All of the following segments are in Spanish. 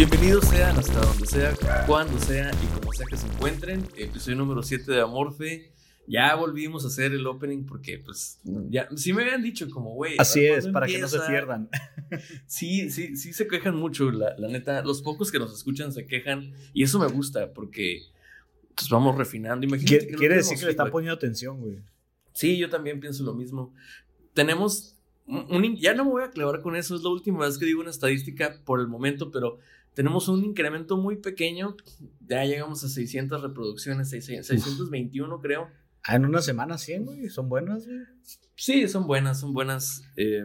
Bienvenidos sean hasta donde sea, cuando sea y como sea que se encuentren. Episodio número 7 de Amorfe. Ya volvimos a hacer el opening porque, pues, ya, sí me habían dicho como, güey. Así es, ¿cuándo para que no se pierdan. Sí, sí, sí se quejan mucho, la, la neta. Los pocos que nos escuchan se quejan y eso me gusta porque, pues, vamos refinando. Imagínate Quiere, que no quiere decir que le están poniendo atención, güey. Sí, yo también pienso lo mismo. Tenemos un, ya no me voy a clavar con eso, es la última vez que digo una estadística por el momento, pero tenemos un incremento muy pequeño. Ya llegamos a 600 reproducciones, 600 621 creo. Ah, en una semana 100, güey. Son buenas, güey. Sí, son buenas, son buenas. eh,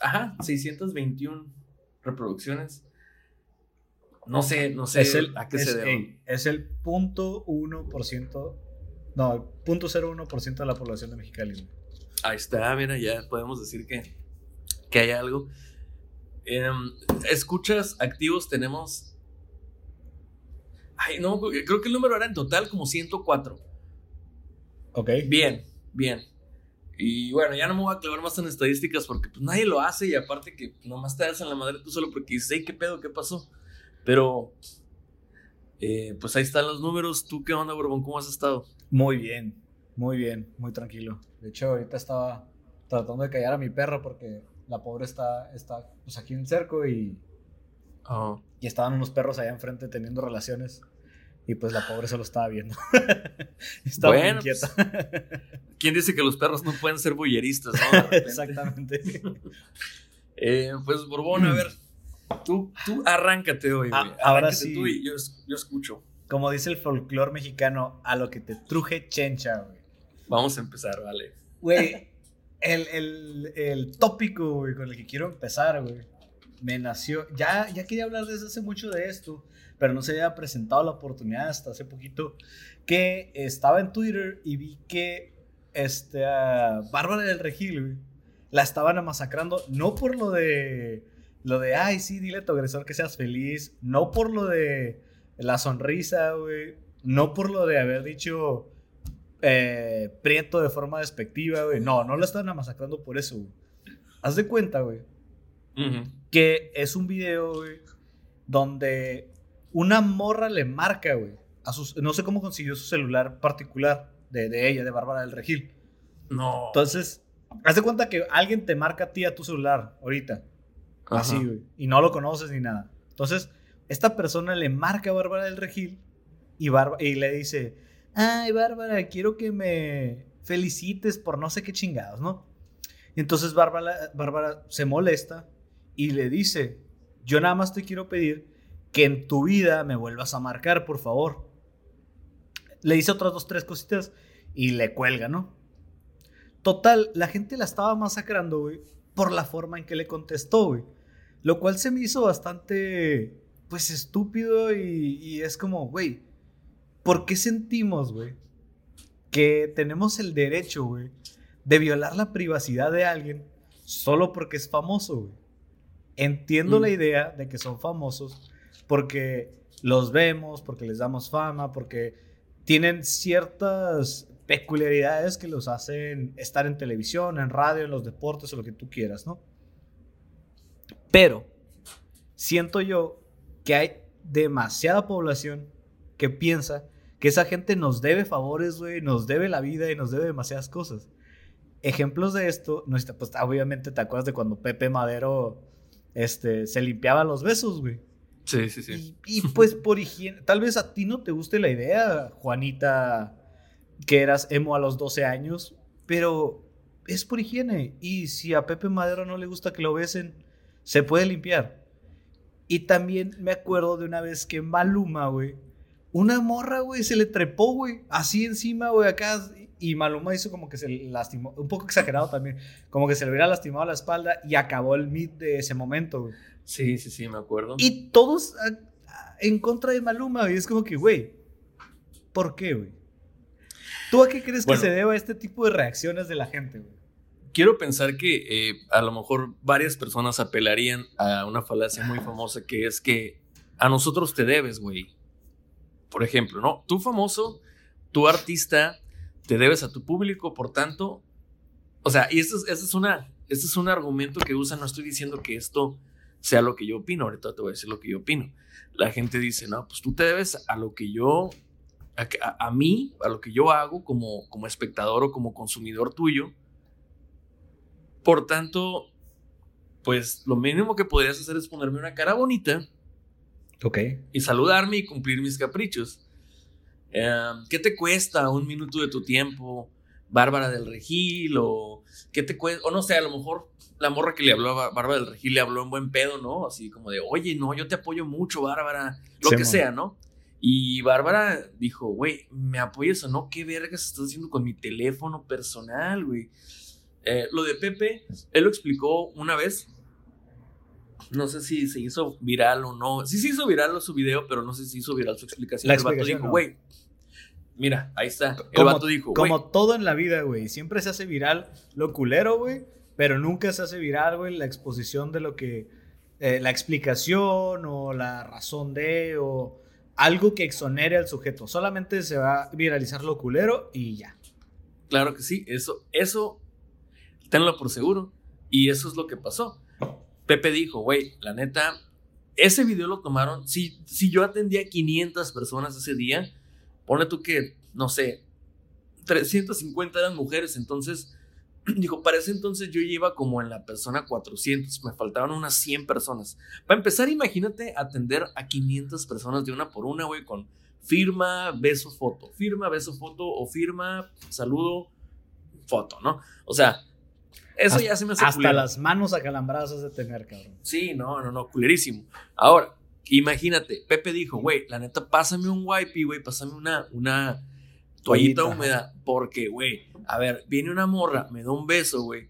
ajá, 621 reproducciones. No sé, no sé es el, a qué es, se debe. es el punto uno por ciento. No, el punto cero uno por ciento de la población de Mexicali. Ahí está, mira, ya podemos decir que, que hay algo. Em, escuchas activos tenemos. Ay, no, creo que el número era en total como 104. Ok. Bien, bien. Y bueno, ya no me voy a clavar más en estadísticas porque pues, nadie lo hace y aparte que nomás te das en la madre tú solo porque dices, "Ey, ¿qué pedo? ¿Qué pasó? Pero, eh, pues ahí están los números. ¿Tú qué onda, Borbón? ¿Cómo has estado? Muy bien, muy bien, muy tranquilo. De hecho, ahorita estaba tratando de callar a mi perro porque la pobre está, está pues, aquí en el cerco y, y estaban unos perros allá enfrente teniendo relaciones. Y pues la pobre se lo estaba viendo. estaba Bueno, inquieta. ¿Quién dice que los perros no pueden ser bulleristas? no? Exactamente. Eh, pues Borbón, a ver, tú, tú arráncate hoy, Ah, ahora sí. tú y yo, es- yo escucho. Como dice el folclore mexicano, a lo que te truje chencha, güey. Vamos a empezar, vale. Güey, el, el, el tópico, güey, con el que quiero empezar, güey, me nació. Ya, ya quería hablar desde hace mucho de esto, pero no se había presentado la oportunidad hasta hace poquito. Que estaba en Twitter y vi que este, Bárbara del Regil, güey, la estaban masacrando, no por lo de. Lo de, ay, sí, dile a tu agresor que seas feliz. No por lo de la sonrisa, güey. No por lo de haber dicho eh, prieto de forma despectiva, güey. No, no lo estaban masacrando por eso, güey. Haz de cuenta, güey, que es un video, güey, donde una morra le marca, güey. a sus- No sé cómo consiguió su celular particular de, de ella, de Bárbara del Regil. No. Entonces, haz de cuenta que alguien te marca a ti a tu celular ahorita. Ajá. Así, güey. Y no lo conoces ni nada. Entonces, esta persona le marca a Bárbara del Regil y, Bárba- y le dice, ay, Bárbara, quiero que me felicites por no sé qué chingados, ¿no? Y entonces Bárbara, se molesta y le dice, yo nada más te quiero pedir que en tu vida me vuelvas a marcar, por favor. Le dice otras dos, tres cositas y le cuelga, ¿no? Total, la gente la estaba masacrando, güey, por la forma en que le contestó, güey. Lo cual se me hizo bastante, pues, estúpido y, y es como, güey, ¿por qué sentimos, güey, que tenemos el derecho, güey, de violar la privacidad de alguien solo porque es famoso, güey? Entiendo Mm. la idea de que son famosos porque los vemos, porque les damos fama, porque tienen ciertas peculiaridades que los hacen estar en televisión, en radio, en los deportes o lo que tú quieras, ¿no? Pero siento yo que hay demasiada población que piensa que esa gente nos debe favores, güey, nos debe la vida y nos debe demasiadas cosas. Ejemplos de esto, no pues obviamente te acuerdas de cuando Pepe Madero este, se limpiaba los besos, güey. Sí, sí, sí. Y, y, pues por higiene, tal vez a ti no te guste la idea, Juanita, que eras emo a los 12 años, pero es por higiene. Y si a Pepe Madero no le gusta que lo besen, se puede limpiar. Y también me acuerdo de una vez que Maluma, güey, una morra, güey, se le trepó, güey, así encima, güey, acá. Y Maluma hizo como que se lastimó, un poco exagerado también, como que se le hubiera lastimado la espalda y acabó el meet de ese momento, güey. Sí, sí, sí, me acuerdo. Y todos en contra de Maluma, güey. Es como que, güey, ¿por qué, güey? ¿Tú a qué crees Bueno. que se deba este tipo de reacciones de la gente, güey? Quiero pensar que eh, a lo mejor varias personas apelarían a una falacia muy famosa que es que a nosotros te debes, güey. Por ejemplo, ¿no? Tú famoso, tú artista, te debes a tu público, por tanto. O sea, y esto es, esto es, una, esto es un argumento que usa, no estoy diciendo que esto sea lo que yo opino, ahorita te voy a decir lo que yo opino. La gente dice, no, pues tú te debes a lo que yo, a, a- a mí, a lo que yo hago como, como espectador o como consumidor tuyo. Por tanto, pues lo mínimo que podrías hacer es ponerme una cara bonita Ok. y saludarme y cumplir mis caprichos. Eh, ¿Qué te cuesta un minuto de tu tiempo, Bárbara del Regil? O qué te cuesta, o no sé, a lo mejor la morra que le habló a Bárbara del Regil le habló en buen pedo, ¿no? Así como de, oye, no, yo te apoyo mucho, Bárbara, lo Sí, que sea, ¿no? Y Bárbara dijo, güey, ¿me apoyas o no? ¿Qué vergas estás haciendo con mi teléfono personal, güey? Eh, lo de Pepe, él lo explicó una vez. No sé si se hizo viral o no. Sí se hizo viral su video, pero no sé si hizo viral su explicación. La el vato explicación, dijo, no. güey, mira, ahí está. El Como- vato dijo, Como todo en la vida, güey. Siempre se hace viral lo culero, güey. Pero nunca se hace viral, güey, la exposición de lo que. eh, la explicación o la razón de. o algo que exonere al sujeto. Solamente se va a viralizar lo culero y ya. Claro que sí, eso, eso, tenlo por seguro. Y eso es lo que pasó. Pepe dijo, güey, la neta, ese video lo tomaron. Si, si yo atendía a 500 personas ese día, ponle tú que, no sé, 350 eran mujeres. Entonces, dijo, para ese entonces yo iba como en la persona 400. Me faltaban unas 100 personas. Para empezar, imagínate atender a 500 personas de una por una, güey, con firma, beso, foto. Firma, beso, foto o firma, saludo, foto, ¿no? O sea, eso Hasta- ya se me hace Hasta culero. las manos acalambradas has de tener, cabrón. Sí, no, no, no, culerísimo. Ahora, imagínate, Pepe dijo, güey, la neta, pásame un wipey, güey, pásame una, una toallita húmeda, porque, güey, a ver, viene una morra, me da un beso, güey,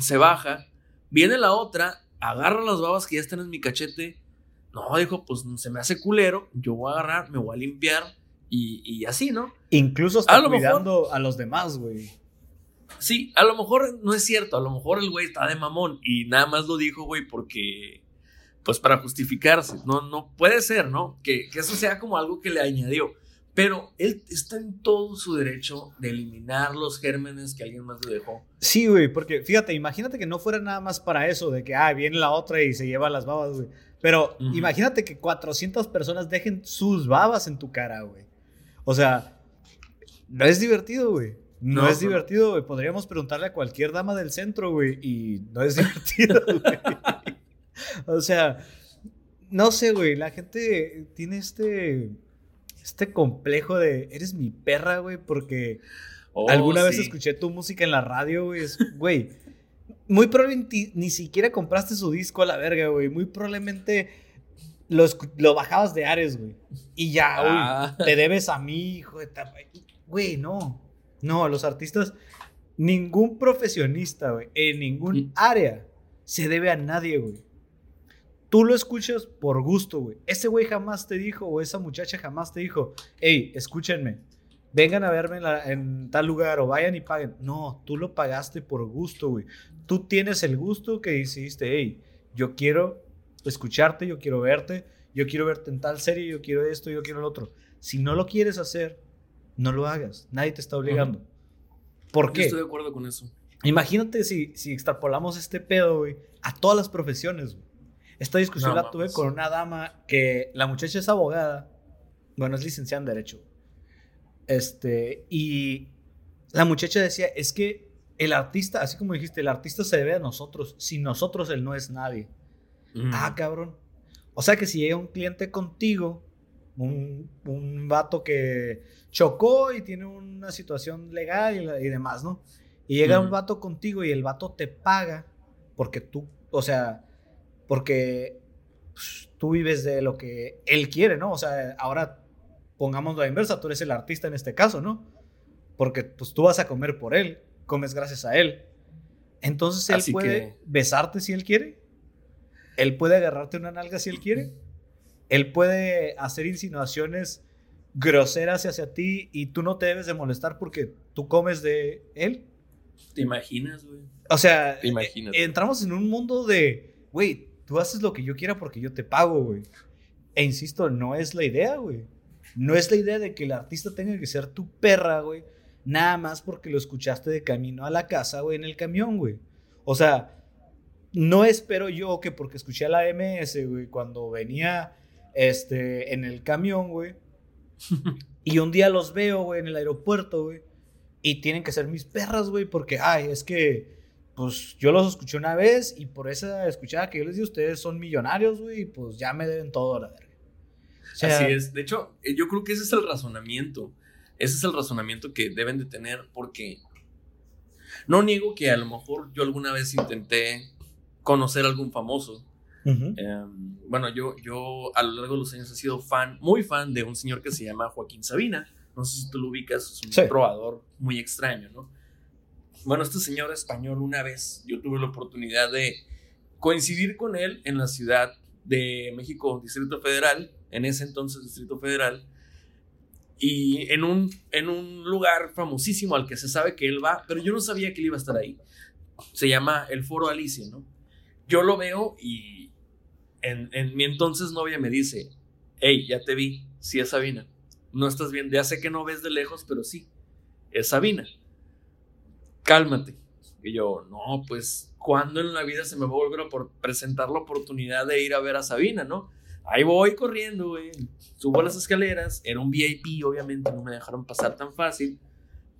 se baja, viene la otra, agarra las babas que ya están en mi cachete, no, dijo, pues se me hace culero, yo voy a agarrar, me voy a limpiar, y, y así, ¿no? Incluso está A lo mejor- cuidando a los demás, güey. Sí, a lo mejor no es cierto, a lo mejor el güey está de mamón y nada más lo dijo, güey, porque, pues para justificarse, no, no puede ser, ¿no? Que, que eso sea como algo que le añadió, pero él está en todo su derecho de eliminar los gérmenes que alguien más le dejó. Sí, güey, porque fíjate, imagínate que no fuera nada más para eso, de que, ah, viene la otra y se lleva las babas, güey. Pero imagínate que 400 personas dejen sus babas en tu cara, güey. O sea, no es divertido, güey. No, No, es divertido, güey. Podríamos preguntarle a cualquier dama del centro, güey, y no es divertido, güey. O sea, no sé, güey. La gente tiene este, este complejo de, eres mi perra, güey, porque... Oh, Alguna vez escuché tu música en la radio, güey. es- Güey, muy probablemente ni siquiera compraste su disco a la verga, güey. Muy probablemente lo, lo bajabas de Ares, güey. Y ya, güey, Ah. te debes a mí, hijo de. Güey, no. No, los artistas ningún profesionista, güey, en ningún área se debe a nadie, güey. Tú lo escuchas por gusto, güey. Ese güey jamás te dijo, o esa muchacha jamás te dijo, hey, escúchenme, vengan a verme en, la- en tal lugar o vayan y paguen. No, tú lo pagaste por gusto, güey. Tú tienes el gusto que decidiste, hey, yo quiero escucharte, yo quiero verte, yo quiero verte en tal serie, yo quiero esto, yo quiero lo otro. Si no lo quieres hacer, no lo hagas. Nadie te está obligando. ¿Por Yo qué? estoy de acuerdo con eso. Imagínate si, si extrapolamos este pedo, güey, a todas las profesiones, güey. Esta discusión No la tuve mames. con una dama que la muchacha es abogada, bueno, es licenciada en Derecho. Este, y la muchacha decía, es que el artista, así como dijiste, el artista se debe a nosotros. Sin nosotros, él no es nadie. Mm. Ah, cabrón. O sea que si llega un cliente contigo, un, un vato que chocó y tiene una situación legal y, demás, ¿no? Y llega un vato contigo y el vato te paga porque tú, o sea, porque pues, tú vives de lo que él quiere, ¿no? O sea, ahora pongamos la inversa, tú eres el artista en este caso, ¿no? Porque pues tú vas a comer por él, comes gracias a él. Entonces él Así puede que- besarte si él quiere. Él puede agarrarte una nalga si él quiere. Él puede hacer insinuaciones groseras hacia ti y tú no te debes de molestar porque tú comes de él. ¿Te imaginas, güey? O sea, Te imaginas. eh, entramos en un mundo de, güey, tú haces lo que yo quiera porque yo te pago, güey. E insisto, no es la idea, güey. No es la idea de que el artista tenga que ser tu perra, güey. Nada más porque lo escuchaste de camino a la casa, güey, en el camión, güey. O sea, no espero yo que porque escuché a la MS, güey, cuando venía este, en el camión, güey. y un día los veo, güey, en el aeropuerto, güey. Y tienen que ser mis perras, güey, porque, ay, es que, pues yo los escuché una vez y por esa escuchada que yo les di, ustedes son millonarios, güey, y pues ya me deben todo la verga. Así es. De hecho, eh, yo creo que ese es el razonamiento. Ese es el razonamiento que deben de tener porque no niego que a lo mejor yo alguna vez intenté conocer a algún famoso. Eh, bueno, yo, yo a lo largo de los años he sido fan, muy fan de un señor que se llama Joaquín Sabina. No sé si tú lo ubicas, es un Sí. trovador muy extraño, ¿no? Bueno, este señor español una vez yo tuve la oportunidad de coincidir con él en la ciudad de México, Distrito Federal, en ese entonces Distrito Federal, y en un, en un lugar famosísimo al que se sabe que él va, pero yo no sabía que él iba a estar ahí. Se llama el Foro Alicia, ¿no? Yo lo veo y en, mi entonces novia me dice, hey, ya te vi, sí es Sabina. No estás bien, ya sé que no ves de lejos, pero sí, es Sabina. Cálmate. Y yo, no, pues, ¿cuándo en la vida se me va a volver a por- presentar la oportunidad de ir a ver a Sabina, no? Ahí voy corriendo, güey. Subo las escaleras. Era un VIP, obviamente, no me dejaron pasar tan fácil.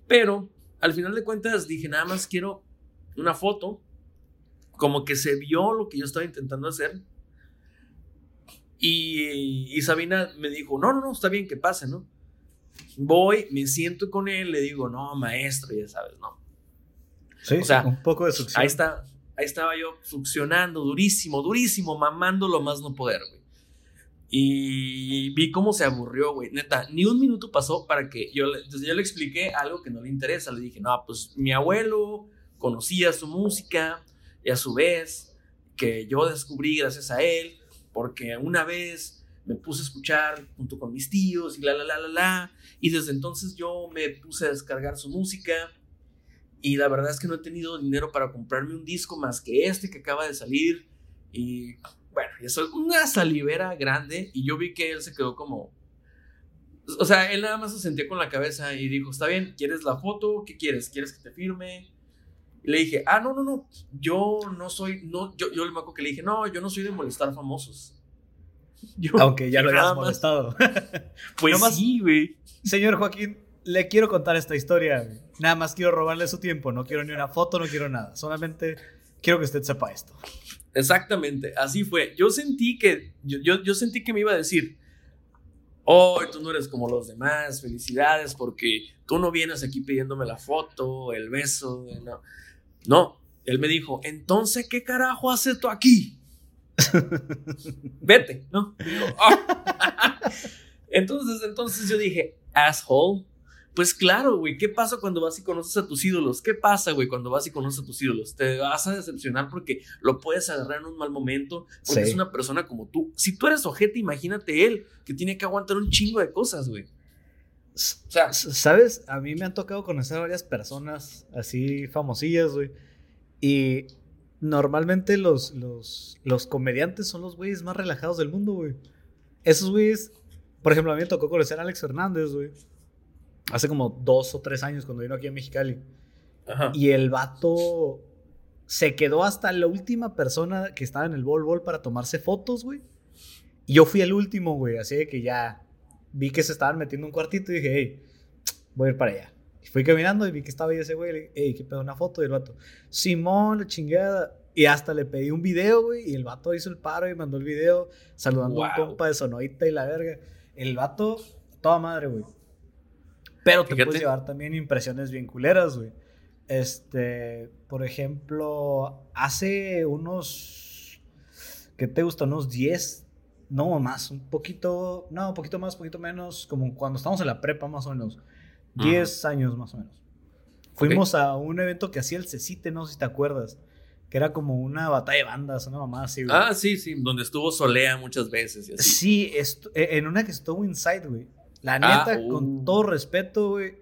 Pero al final de cuentas dije, nada más quiero una foto. Como que se vio lo que yo estaba intentando hacer. Y, y Sabina me dijo, no, no, no, está bien que pase, ¿no? Voy, me siento con él, le digo, no, maestro, ya sabes, ¿no? Sí, o sea, un poco de succión. Ahí está, ahí estaba yo succionando durísimo, durísimo, mamando lo más no poder, güey. Y vi cómo se aburrió, güey. Neta, ni un minuto pasó para que yo le, entonces yo le expliqué algo que no le interesa. Le dije, no, pues mi abuelo conocía su música y a su vez que yo descubrí gracias a él, porque una vez me puse a escuchar junto con mis tíos y la, la, la, la, la. Y desde entonces yo me puse a descargar su música. Y la verdad es que no he tenido dinero para comprarme un disco más que este que acaba de salir. Y bueno, eso es una salivera grande. Y yo vi que él se quedó como. O sea, él nada más se sentía con la cabeza y dijo: Está bien, ¿quieres la foto? ¿Qué quieres? ¿Quieres que te firme? Y le dije: Ah, no, no, no. Yo no soy. No, yo, yo le acuerdo que le dije: No, yo no soy de molestar famosos. Yo, Aunque ya lo más- molestado. Pues Nomás- sí, güey. Señor Joaquín, le quiero contar esta historia. güey. Nada más quiero robarle su tiempo. No quiero ni una foto, no quiero nada. Solamente quiero que usted sepa esto. Exactamente, así fue. Yo sentí que, yo, yo, yo sentí que me iba a decir, oh, tú no eres como los demás, felicidades, porque tú no vienes aquí pidiéndome la foto, el beso, no. No, él me dijo, entonces, ¿qué carajo haces tú aquí? Vete, ¿no? Digo, "Ah". entonces, entonces yo dije, asshole, Pues claro, güey. ¿Qué pasa cuando vas y conoces a tus ídolos? ¿Qué pasa, güey, cuando vas y conoces a tus ídolos? Te vas a decepcionar porque lo puedes agarrar en un mal momento, porque Sí. es una persona como tú. Si tú eres ojete, imagínate él, que tiene que aguantar un chingo de cosas, güey. O sea, ¿Sabes? A mí me han tocado conocer a varias personas así famosillas, güey. Y normalmente los, los, los comediantes son los güeyes más relajados del mundo, güey. Esos güeyes, por ejemplo, a mí me tocó conocer a Alex Fernández, güey. Hace como dos o tres años cuando vino aquí a Mexicali. ajá. Y el vato se quedó hasta la última persona que estaba en el bol bol para tomarse fotos, güey. Y yo fui el último, güey. Así de que ya vi que se estaban metiendo en un cuartito y dije, hey, voy a ir para allá. Y fui caminando y vi que estaba ahí ese güey. Le dije, hey, ¿qué pedo? Una foto. Y el vato, Simón, la chingada. Y hasta le pedí un video, güey. Y el vato hizo el paro y mandó el video saludando a un compa de Sonoita y la verga. El vato, toda madre, güey. Pero te Fíjate. puedes llevar también impresiones bien culeras, güey. Este, por ejemplo, hace unos, ¿qué te gusta? Unos 10, no más, un poquito, no, un poquito más, un poquito menos, como cuando estábamos en la prepa más o menos, 10 años más o menos. Fuimos a un evento que hacía el Cecite, no sé si te acuerdas, que era como una batalla de bandas, una mamá así, güey. Ah, sí, sí, donde estuvo Solea muchas veces y así. Sí, eh, en una que estuvo Inside, güey. La Ah, neta, uh. con todo respeto, güey,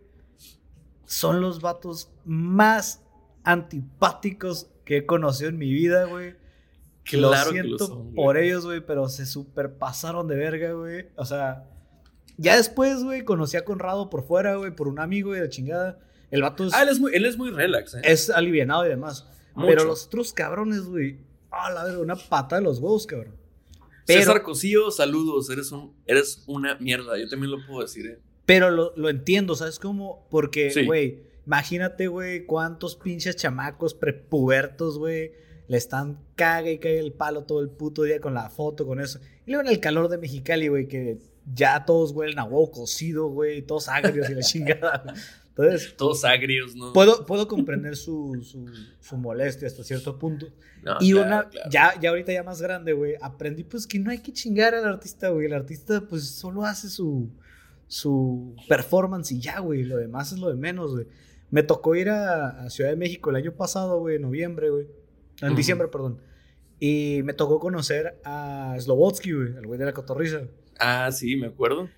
son los vatos más antipáticos que he conocido en mi vida, güey. Lo Claro que siento lo son, güey. por ellos, güey, pero se superpasaron de verga, güey. O sea, ya después, güey, conocí a Conrado por fuera, güey, por un amigo y de chingada. El vato es, Ah, él es muy, él es muy relax, ¿eh? es alivianado y demás. Mucho. Pero los otros cabrones, güey, ah, la verga, una pata de los huevos, cabrón. Pero- César Cosío, saludos, eres, un, eres una mierda, yo también lo puedo decir, ¿eh? Pero lo, lo entiendo, ¿sabes cómo? Porque, Sí. güey, imagínate, güey, cuántos pinches chamacos prepubertos, güey, le están caga y caga el palo todo el puto día con la foto, con eso. Y luego en el calor de Mexicali, güey, que ya todos huelen a huevo cocido, güey, todos agrios y la chingada. Entonces, Todos agrios, ¿no? puedo, puedo comprender su, su, su molestia hasta cierto punto. No, Y claro, una, claro. ya, ya ahorita ya más grande, güey, aprendí pues que no hay que chingar al artista, güey. El artista pues solo hace su, su performance y ya, güey. Lo demás es lo de menos, güey. Me tocó ir a, a Ciudad de México el año pasado, güey, en noviembre, güey. En Ujú. diciembre, perdón. Y me tocó conocer a Slobotsky, güey, el güey de la cotorriza. Ah, sí, me acuerdo.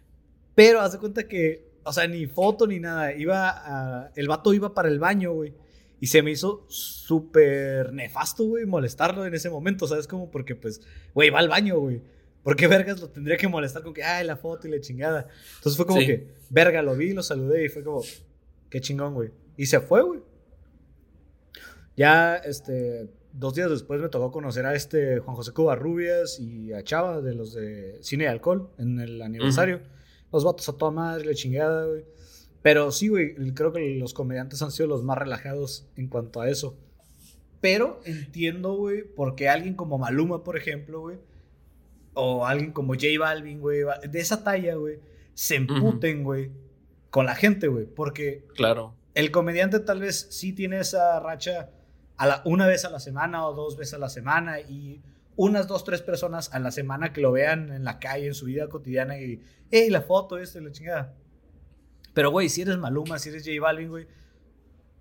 Pero haz de cuenta que, o sea, ni foto ni nada. Iba a, el vato iba para el baño, güey. Y se me hizo súper nefasto, güey, molestarlo en ese momento, ¿sabes? Como porque, pues, güey, va al baño, güey. ¿Por qué vergas lo tendría que molestar con que, ay, la foto y la chingada? Entonces fue como Sí. que, verga, lo vi, lo saludé y fue como, qué chingón, güey. Y se fue, güey. Ya, este, dos días después me tocó conocer a este Juan José Covarrubias y a Chava de los de Cine y Alcohol en el aniversario. Los vatos a toda madre, la chingada, güey. Pero sí, güey, creo que los comediantes han sido los más relajados en cuanto a eso. Pero entiendo, güey, porque alguien como Maluma, por ejemplo, güey, o alguien como J Balvin, güey, de esa talla, güey, se emputen, güey, con la gente, güey. Porque Claro. el comediante tal vez sí tiene esa racha a la, una vez a la semana o dos veces a la semana y unas dos, tres personas a la semana que lo vean en la calle, en su vida cotidiana y, hey, la foto, esto y la chingada. Pero, güey, si eres Maluma, si eres J Balvin, güey,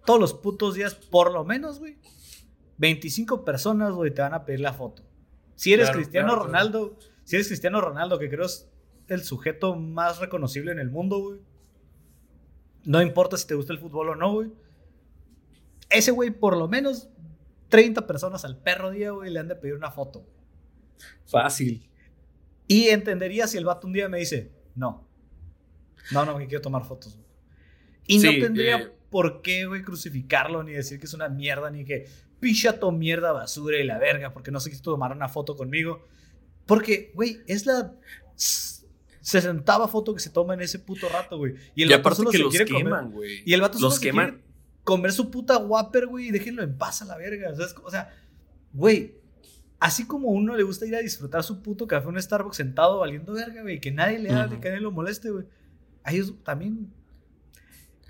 todos los putos días, por lo menos, güey, 25 personas, güey, te van a pedir la foto. Si eres Claro, Cristiano claro, claro. Ronaldo, si eres Cristiano Ronaldo, que creo es el sujeto más reconocible en el mundo, güey. No importa si te gusta el fútbol o no, güey. Ese güey, por lo menos 30 personas al perro día, güey, le han de pedir una foto. Fácil. Y entendería si el vato un día me dice, no. No, no, que quiero tomar fotos. güey". Y Sí, no tendría eh. por qué, güey, crucificarlo, ni decir que es una mierda, ni que picha tu mierda basura y la verga, porque no se quiso tomar una foto conmigo. Porque, güey, es la s- sesentava foto que se toma en ese puto rato, güey. Y el y vato aparte solo que se los quiere comer- queman, güey. y el vato solo los se queman. quiere comer su puta Whopper, güey, y déjenlo en paz a la verga. O sea, es- o sea, güey, así como a uno le gusta ir a disfrutar su puto café en un Starbucks sentado valiendo verga, güey, que nadie le hable, Ujú. que nadie lo moleste, güey. A ellos también.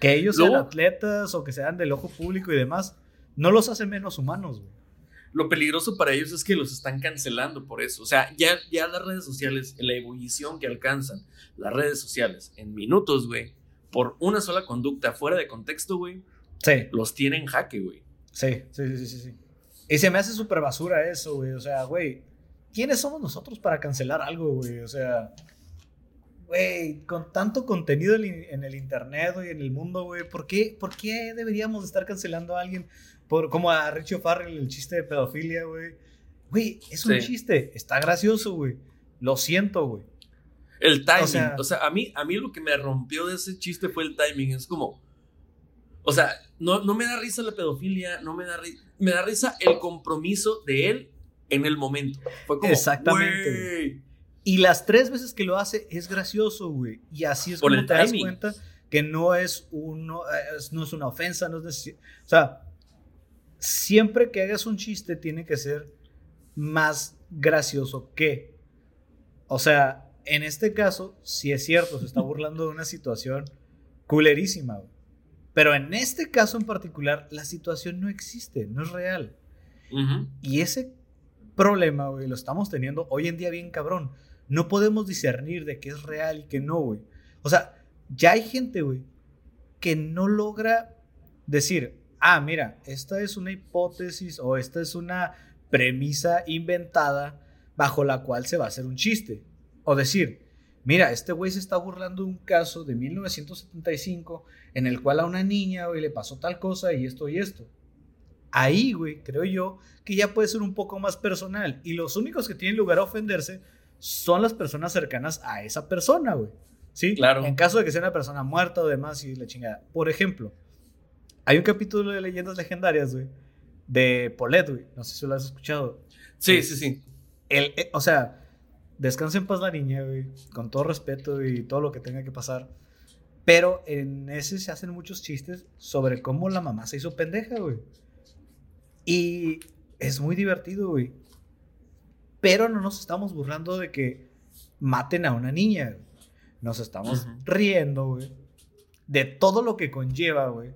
Que ellos sean Luego- atletas o que sean del ojo público y demás, no los hace menos humanos, güey. Lo peligroso para ellos es que los están cancelando por eso. O sea, ya, ya las redes sociales, la ebullición que alcanzan las redes sociales en minutos, güey, por una sola conducta fuera de contexto, güey, Sí, los tiene en jaque, güey. sí, sí, sí, sí, sí. Y se me hace súper basura eso, güey. O sea, güey, ¿quiénes somos nosotros para cancelar algo, güey? O sea, güey, con tanto contenido en el- internet y en el mundo, güey, ¿por qué, ¿por qué deberíamos estar cancelando a alguien por, como a Richie Farrell el chiste de pedofilia, güey? Güey, es un Sí. chiste, está gracioso, güey. Lo siento, güey. El timing. O O sea, sea- a, mí, a mí lo que me rompió de ese chiste fue el timing. Es como. O sea, no, no me da risa la pedofilia, no me da risa. Me da risa el compromiso de él en el mommomento. Fue como. Exactamente. Y las tres veces que lo hace es gracioso, güey. Y así es Por como te das cuenta que no es, uno, eh, es- no es una ofensa, no es necesi- O sea, siempre que hagas un chiste tiene que ser más gracioso que. O sea, en este caso, si es cierto, se está burlando de una situación culerísima, güey. Pero en este caso en particular, la situación no existe, no es real. Y ese problema, güey, lo estamos teniendo hoy en día bien cabrón. No podemos discernir de qué es real y qué no, güey. O sea, ya hay gente, güey, que no logra decir, ah, mira, esta es una hipótesis o esta es una premisa inventada bajo la cual se va a hacer un chiste. O decir, mira, este güey se está burlando de un caso de 1975 en el cual a una niña, güey, le pasó tal cosa y esto y esto ahí, güey, creo yo que ya puede ser un poco más personal. Y los únicos que tienen lugar a ofenderse son las personas cercanas a esa persona, güey. ¿Sí? Claro. En caso de que sea una persona muerta o demás y la chingada. Por ejemplo, hay un capítulo de Leyendas Legendarias, güey, de Polet, güey. No sé si lo has escuchado. Sí, sí, sí. El, eh, o sea, descansa en paz la niña, güey, con todo respeto y todo lo que tenga que pasar. Pero en ese se hacen muchos chistes sobre cómo la mamá se hizo pendeja, güey. Y es muy divertido, güey. Pero no nos estamos burlando de que maten a una niña. güey. Nos estamos riendo, güey. De todo lo que conlleva, güey.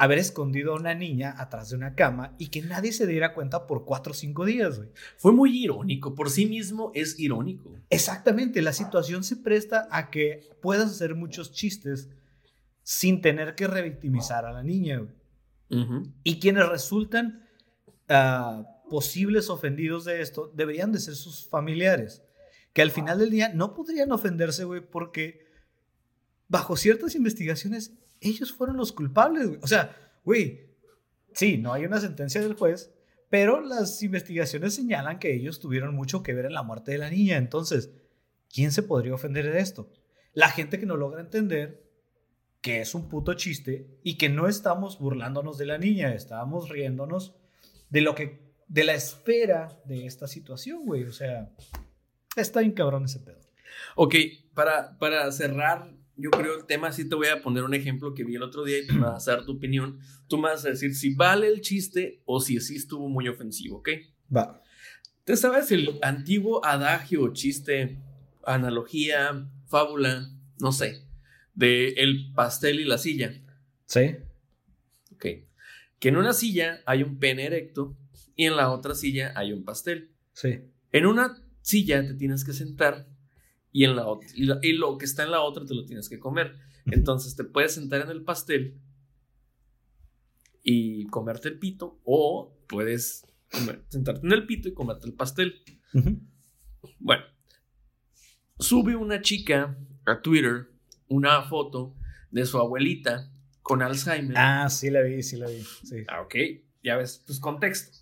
Haber escondido a una niña atrás de una cama y que nadie se diera cuenta por cuatro o cinco días, güey. Fue muy irónico. Por sí mismo es irónico. Exactamente, la situación se presta a que puedas hacer muchos chistes sin tener que revictimizar a la niña, güey. Y quienes resultan ah, posibles ofendidos de esto deberían de ser sus familiares, que al final del día no podrían ofenderse, güey, porque bajo ciertas investigaciones ellos fueron los culpables, güey. O sea, güey, sí, no hay una sentencia del juez, pero las investigaciones señalan que ellos tuvieron mucho que ver en la muerte de la niña. Entonces, ¿quién se podría ofender de esto? La gente que no logra entender que es un puto chiste y que no estamos burlándonos de la niña, estábamos riéndonos de lo que, de la espera de esta situación, güey. O sea, está bien cabrón ese pedo. Ok, para, para cerrar, yo creo el tema, sí te voy a poner un ejemplo que vi el otro día y tú me vas a dar tu opinión. Tú me vas a decir si vale el chiste o si sí estuvo muy ofensivo, ¿ok? Va. ¿Te sabes el antiguo adagio, chiste, analogía, fábula, no sé, de el pastel y la silla? Sí. Ok. Que en una silla hay un pene erecto y en la otra silla hay un pastel. Sí. En una silla te tienes que sentar y, en la y, la- y lo que está en la otra te lo tienes que comer. Entonces te puedes sentar en el pastel y comerte el pito o puedes comer- sentarte en el pito y comerte el pastel. Bueno, sube una chica a Twitter una foto de su abuelita con Alzheimer. Ah, sí la vi, sí la vi. Sí. Ah, ok, ya ves, pues contexto.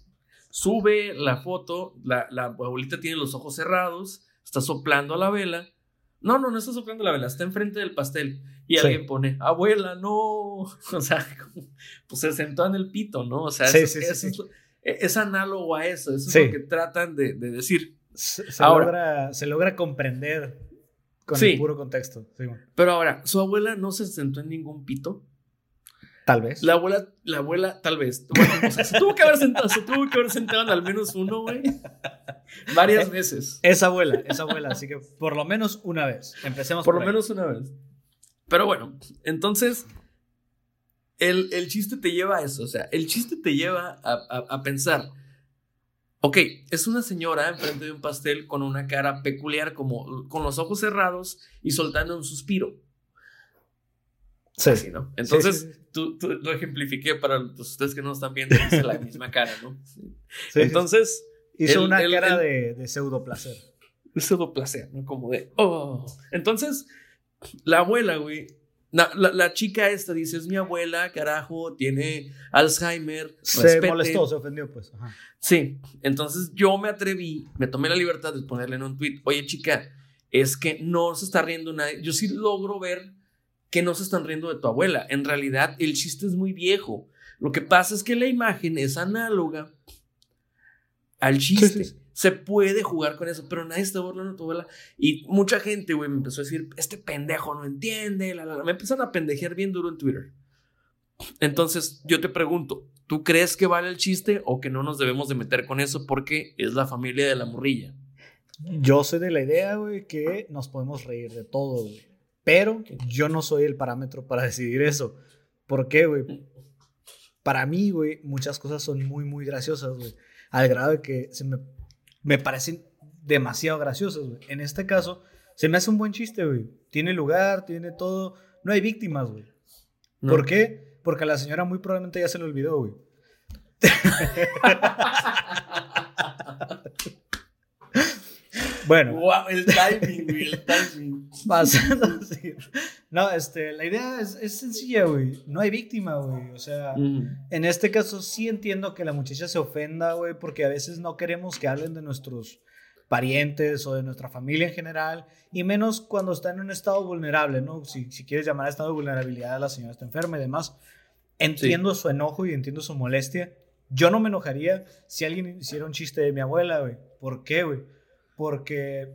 Sube la foto, la, la abuelita tiene los ojos cerrados, está soplando a la vela. No, no, no está soplando la vela, está enfrente del pastel. Y Sí. alguien pone, abuela, no. O sea, como- pues se sentó en el pito, ¿no? O sea, Sí, eso- sí. Es, e- es análogo a eso, eso es lo que tratan de, de decir. Se, se Ahora- logra, se logra comprender con el puro contexto. Bueno. Pero ahora, su abuela no se sentó en ningún pito. Tal vez. La abuela, la abuela, tal vez. Bueno, o sea, se tuvo que haber sentado, se tuvo que haber sentado en al menos uno, güey. Varias veces. Es abuela, es abuela, así que por lo menos una vez. Empecemos Por por, lo ahí. menos una vez. Pero bueno, entonces, el, el chiste te lleva a eso. O sea, el chiste te lleva a, a- a pensar. Ok, es una señora enfrente de un pastel con una cara peculiar, como con los ojos cerrados y soltando un suspiro. Sí. Así, ¿no? Entonces, Tú, tú, lo ejemplifiqué para ustedes que no están viendo, hice la misma cara, ¿no? Entonces. Hizo una cara de, de pseudo placer. Pseudo placer, ¿no? Como de, oh. Entonces, la abuela, güey, la, la, chica esta dice, es mi abuela, carajo, tiene Alzheimer. Se molestó, se ofendió, pues. Sí, entonces yo me atreví, me tomé la libertad de ponerle en un tweet, oye chica, es que no se está riendo nadie. Yo sí logro ver que no se están riendo de tu abuela. En realidad, el chiste es muy viejo. Lo que pasa es que la imagen es análoga al chiste. Se puede jugar con eso, pero nadie está burlando a tu abuela. Y mucha gente, güey, me empezó a decir, este pendejo no entiende. La, la, Me empezaron a pendejear bien duro en Twitter. Entonces, yo te pregunto, ¿tú crees que vale el chiste o que no nos debemos de meter con eso porque es la familia de la morrilla? Yo soy de la idea, güey, que nos podemos reír de todo, güey. Pero yo no soy el parámetro para decidir eso. ¿Por qué, güey? Para mí, güey, muchas cosas son muy, muy graciosas, güey. Al grado de que se me, me parecen demasiado graciosas, güey. En este caso, se me hace un buen chiste, güey. Tiene lugar, tiene todo. No hay víctimas, güey. ¿Por qué? Porque a la señora muy probablemente ya se le olvidó, güey. Bueno. Wow, el timing, güey, el timing. Pasando así. No, este, la idea es, es sencilla, güey. No hay víctima, güey. O sea, en este caso sí entiendo que la muchacha se ofenda, güey, porque a veces no queremos que hablen de nuestros parientes o de nuestra familia en general, y menos cuando está en un estado vulnerable, ¿no? Si, si quieres llamar a estado de vulnerabilidad, la señora está enferma y demás. Entiendo su enojo y entiendo su molestia. Yo no me enojaría si alguien hiciera un chiste de mi abuela, güey. ¿Por qué, güey? porque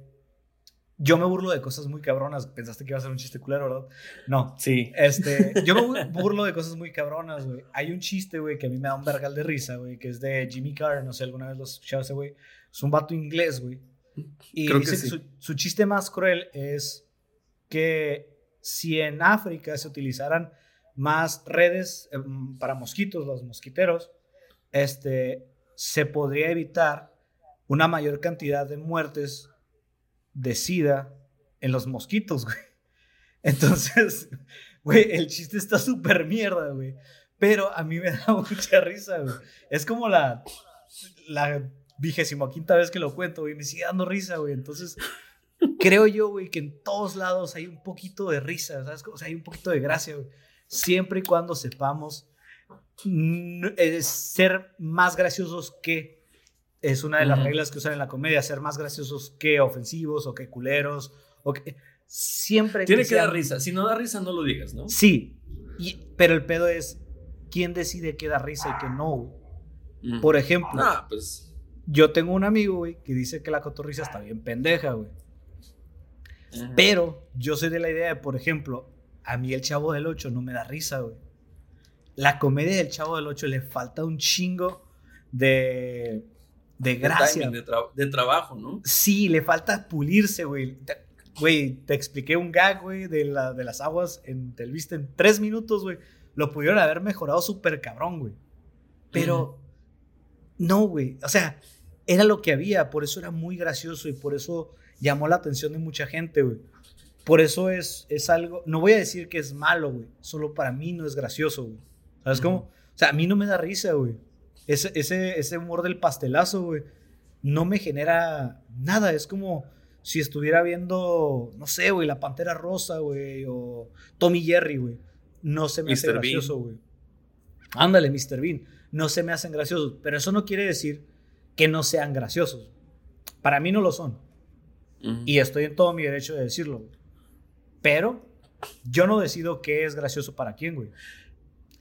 yo me burlo de cosas muy cabronas. Pensaste que iba a ser un chiste culero, ¿verdad? No. Sí. Este, yo me burlo de cosas muy cabronas, güey. Hay un chiste, güey, que a mí me da un vergal de risa, güey, que es de Jimmy Carr. No sé, alguna vez lo escuchado ese güey. Es un vato inglés, güey. Y dice que, su, su, chiste más cruel es que si en África se utilizaran más redes em, para mosquitos, los mosquiteros, este, se podría evitar una mayor cantidad de muertes de SIDA en los mosquitos, güey. Entonces, güey, el chiste está súper mierda, güey. Pero a mí me da mucha risa, güey. Es como la, la vigésimo quinta vez que lo cuento, güey. Me sigue dando risa, güey. Entonces, creo yo, güey, que en todos lados hay un poquito de risa, ¿sabes? Hay un poquito de gracia, güey. Siempre y cuando sepamos eh, ser más graciosos que es una de las reglas que usan en la comedia, ser más graciosos que ofensivos o que culeros. O que, siempre... Tiene que, dar risa. Si no da risa, no lo digas, ¿no? Sí. pero el pedo es, ¿quién decide qué da risa y qué no? Por ejemplo... Ah, pues... Yo tengo un amigo, güey, que dice que la cotorrisa está bien pendeja, güey. Pero yo soy de la idea de, por ejemplo, a mí el Chavo del 8 no me da risa, güey. La comedia del Chavo del 8 le falta un chingo de de gracia. De, trabajo, ¿no? Sí, le falta pulirse, güey. Güey, te expliqué un gag, güey, de, la, de las aguas en Telvista en tres minutos, güey. Lo pudieron haber mejorado súper cabrón, güey. Pero, no, güey. O sea, era lo que había. Por eso era muy gracioso y por eso llamó la atención de mucha gente, güey. Por eso es, es algo. No voy a decir que es malo, güey. Solo para mí no es gracioso, güey. ¿Sabes cómo? O sea, a mí no me da risa, güey. Ese, ese, humor del pastelazo, güey, no me genera nada. Es como si estuviera viendo, no sé, güey, La Pantera Rosa, güey, o Tommy Jerry, güey. No se me hace gracioso, güey. Ándale, Mr. Bean. No se me hacen graciosos. Pero eso no quiere decir que no sean graciosos. Para mí no lo son. Y estoy en todo mi derecho de decirlo, güey. Pero yo no decido qué es gracioso para quién, güey.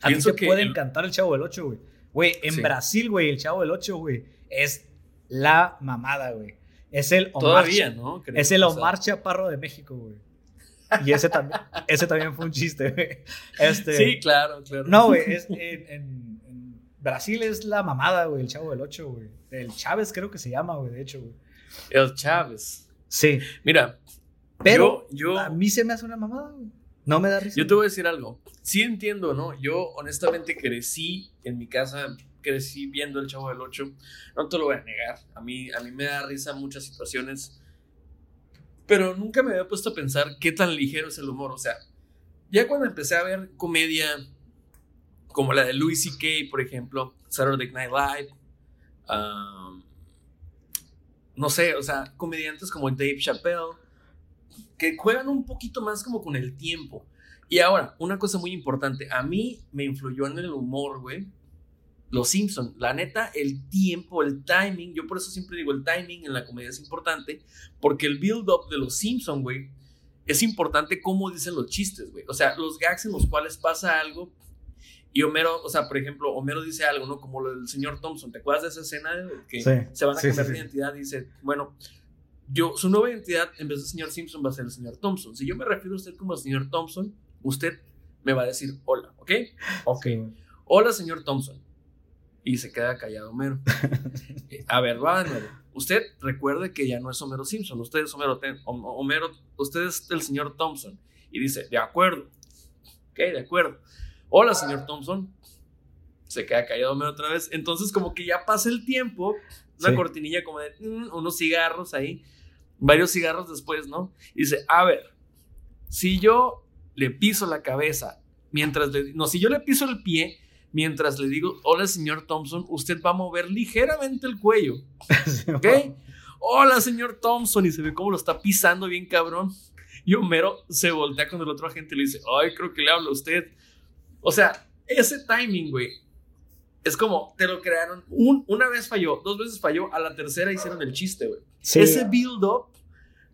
A mí se puede encantar el Chavo del 8, güey. Güey, en Brasil, güey, el Chavo del 8, güey, es la mamada, güey. Es el Omar Todavía, ¿no? es el Omar Chaparro de México, güey. Y ese también, ese también fue un chiste, güey. Este, sí, claro, claro. No, güey, en, en, Brasil es la mamada, güey, el Chavo del 8, güey. El Chávez creo que se llama, güey, de hecho, güey. El Chávez. Sí. Mira, pero yo, a mí se me hace una mamada, güey. No me da risa. Yo te voy a decir algo. Sí entiendo, ¿no? Yo honestamente crecí en mi casa, crecí viendo el Chavo del 8. No te lo voy a negar. A mí, a mí me da risa muchas situaciones. Pero nunca me había puesto a pensar qué tan ligero es el humor. O sea, ya cuando empecé a ver comedia como la de Louis C.K., por ejemplo, Saturday Night Live, um, no sé, o sea, comediantes como Dave Chappelle, que juegan un poquito más como con el tiempo. Y ahora, una cosa muy importante, a mí me influyó en el humor, güey. Los Simpson, la neta, el tiempo, el timing, yo por eso siempre digo el timing en la comedia es importante, porque el build-up de los Simpson, güey, es importante cómo dicen los chistes, güey. O sea, los gags en los cuales pasa algo y Homero, o sea, por ejemplo, Homero dice algo, ¿no? Como lo del señor Thompson. ¿Te acuerdas de esa escena? Que se van a cambiar de identidad y dice, bueno, yo, su nueva identidad en vez de señor Simpson va a ser el señor Thompson. Si yo me refiero a usted como el señor Thompson, usted me va a decir hola, ¿ok? Ok. Hola, señor Thompson. Y se queda callado Homero. a ver, va de nuevo. Usted recuerde que ya no es Homero Simpson, usted es Homero, Homero, usted es el señor Thompson. Y dice, de acuerdo. Ok, de acuerdo hola, señor Thompson. Se queda callado otra vez. Entonces, como que ya pasa el tiempo, una cortinilla como de mm, unos cigarros ahí, varios cigarros después, ¿no? Y dice, a ver, si yo le piso la cabeza mientras le. No, si yo le piso el pie mientras le digo, hola, señor Thompson, usted va a mover ligeramente el cuello. ¿Ok? Hola, señor Thompson. Y se ve cómo lo está pisando bien cabrón. Y Homero se voltea con el otro agente y le dice, ay, creo que le habla a usted. O sea, ese timing, güey, es como, te lo crearon, una vez falló, dos veces falló, a la tercera hicieron el chiste, güey. Ese build-up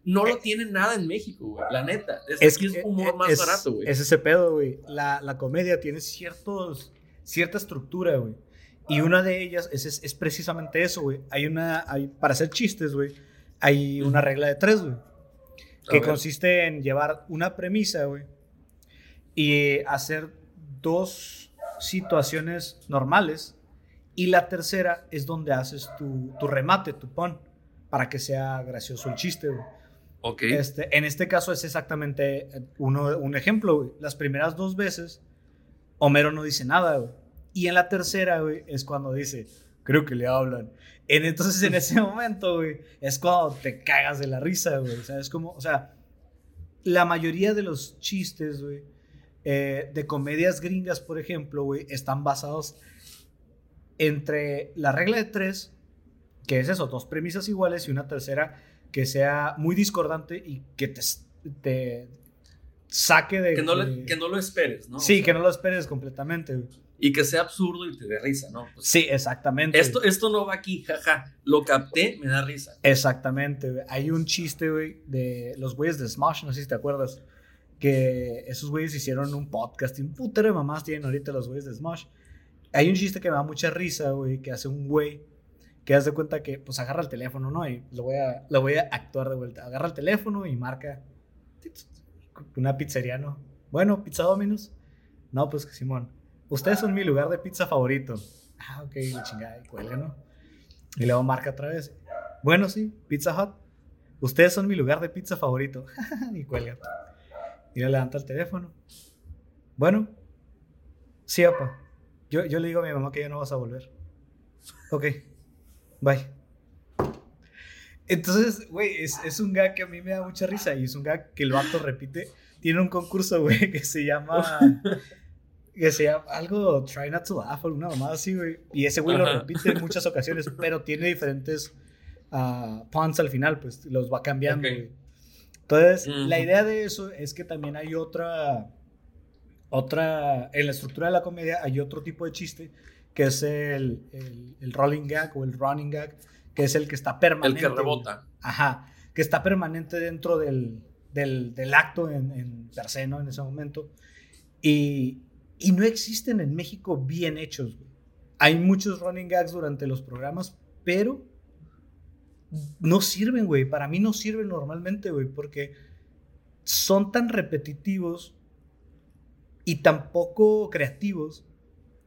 no lo tiene nada en México, güey, la neta. Es, que es humor más barato, güey. Es ese pedo, güey. La, la, comedia tiene ciertos, cierta estructura, güey. Y una de ellas es, es, precisamente eso, güey. Hay una, hay, para hacer chistes, güey, hay una regla de tres, güey. Que consiste en llevar una premisa, güey, y hacer dos situaciones normales. Y la tercera es donde haces tu, tu remate, tu pon, para que sea gracioso el chiste, Este, en este caso es exactamente uno, un ejemplo, Las primeras dos veces, Homero no dice nada, Y en la tercera, güey, es cuando dice, creo que le hablan. En, entonces, en ese momento, güey, es cuando te cagas de la risa, güey. O sea, es como, o sea, la mayoría de los chistes, güey, eh, de comedias gringas, por ejemplo, güey, están basados entre la regla de tres, que es eso, dos premisas iguales y una tercera que sea muy discordante y que te, te saque de... Que no, que no, lo esperes, ¿no? Sí, que no lo esperes completamente. Y que sea absurdo y te dé risa, ¿no? Pues sí, exactamente. Esto, esto no va aquí, jaja. Lo capté, me da risa. Exactamente, Hay un chiste, güey, de los güeyes de Smash, no sé si te acuerdas que esos güeyes hicieron un podcast y un putero de mamás tienen ahorita los güeyes de Smash. Hay un chiste que me da mucha risa, güey, que hace un güey que hace cuenta que, pues, agarra el teléfono, ¿no? Y lo voy a, lo voy a actuar de vuelta. Agarra el teléfono y marca una pizzería, ¿no? Bueno, Pizza Dominos. No, pues, Simón, ustedes son mi lugar de pizza favorito. Ah, ok, la chingada, y cuelga, ¿no? Y luego marca otra vez. Bueno, sí, Pizza Hut. Ustedes son mi lugar de pizza favorito. y cuelga. Y le levanta el teléfono. Bueno, sí, papá. Yo, yo le digo a mi mamá que ya no vas a volver. Ok, bye. Entonces, güey, es, es, un gag que a mí me da mucha risa y es un gag que el vato repite. Tiene un concurso, güey, que se llama. que se llama algo Try Not to Laugh, alguna mamada así, güey. Y ese güey lo repite en muchas ocasiones, pero tiene diferentes uh, puns al final, pues los va cambiando, güey. Entonces, la idea de eso es que también hay otra, otra, en la estructura de la comedia hay otro tipo de chiste, que es el, el, rolling gag o el running gag, que es el que está permanente. El que rebota. Ajá, que está permanente dentro del, del, del acto en, en per se, ¿no? En ese momento. Y, y no existen en México bien hechos. Hay muchos running gags durante los programas, pero no sirven, güey. Para mí no sirven normalmente, güey, porque son tan repetitivos y tan poco creativos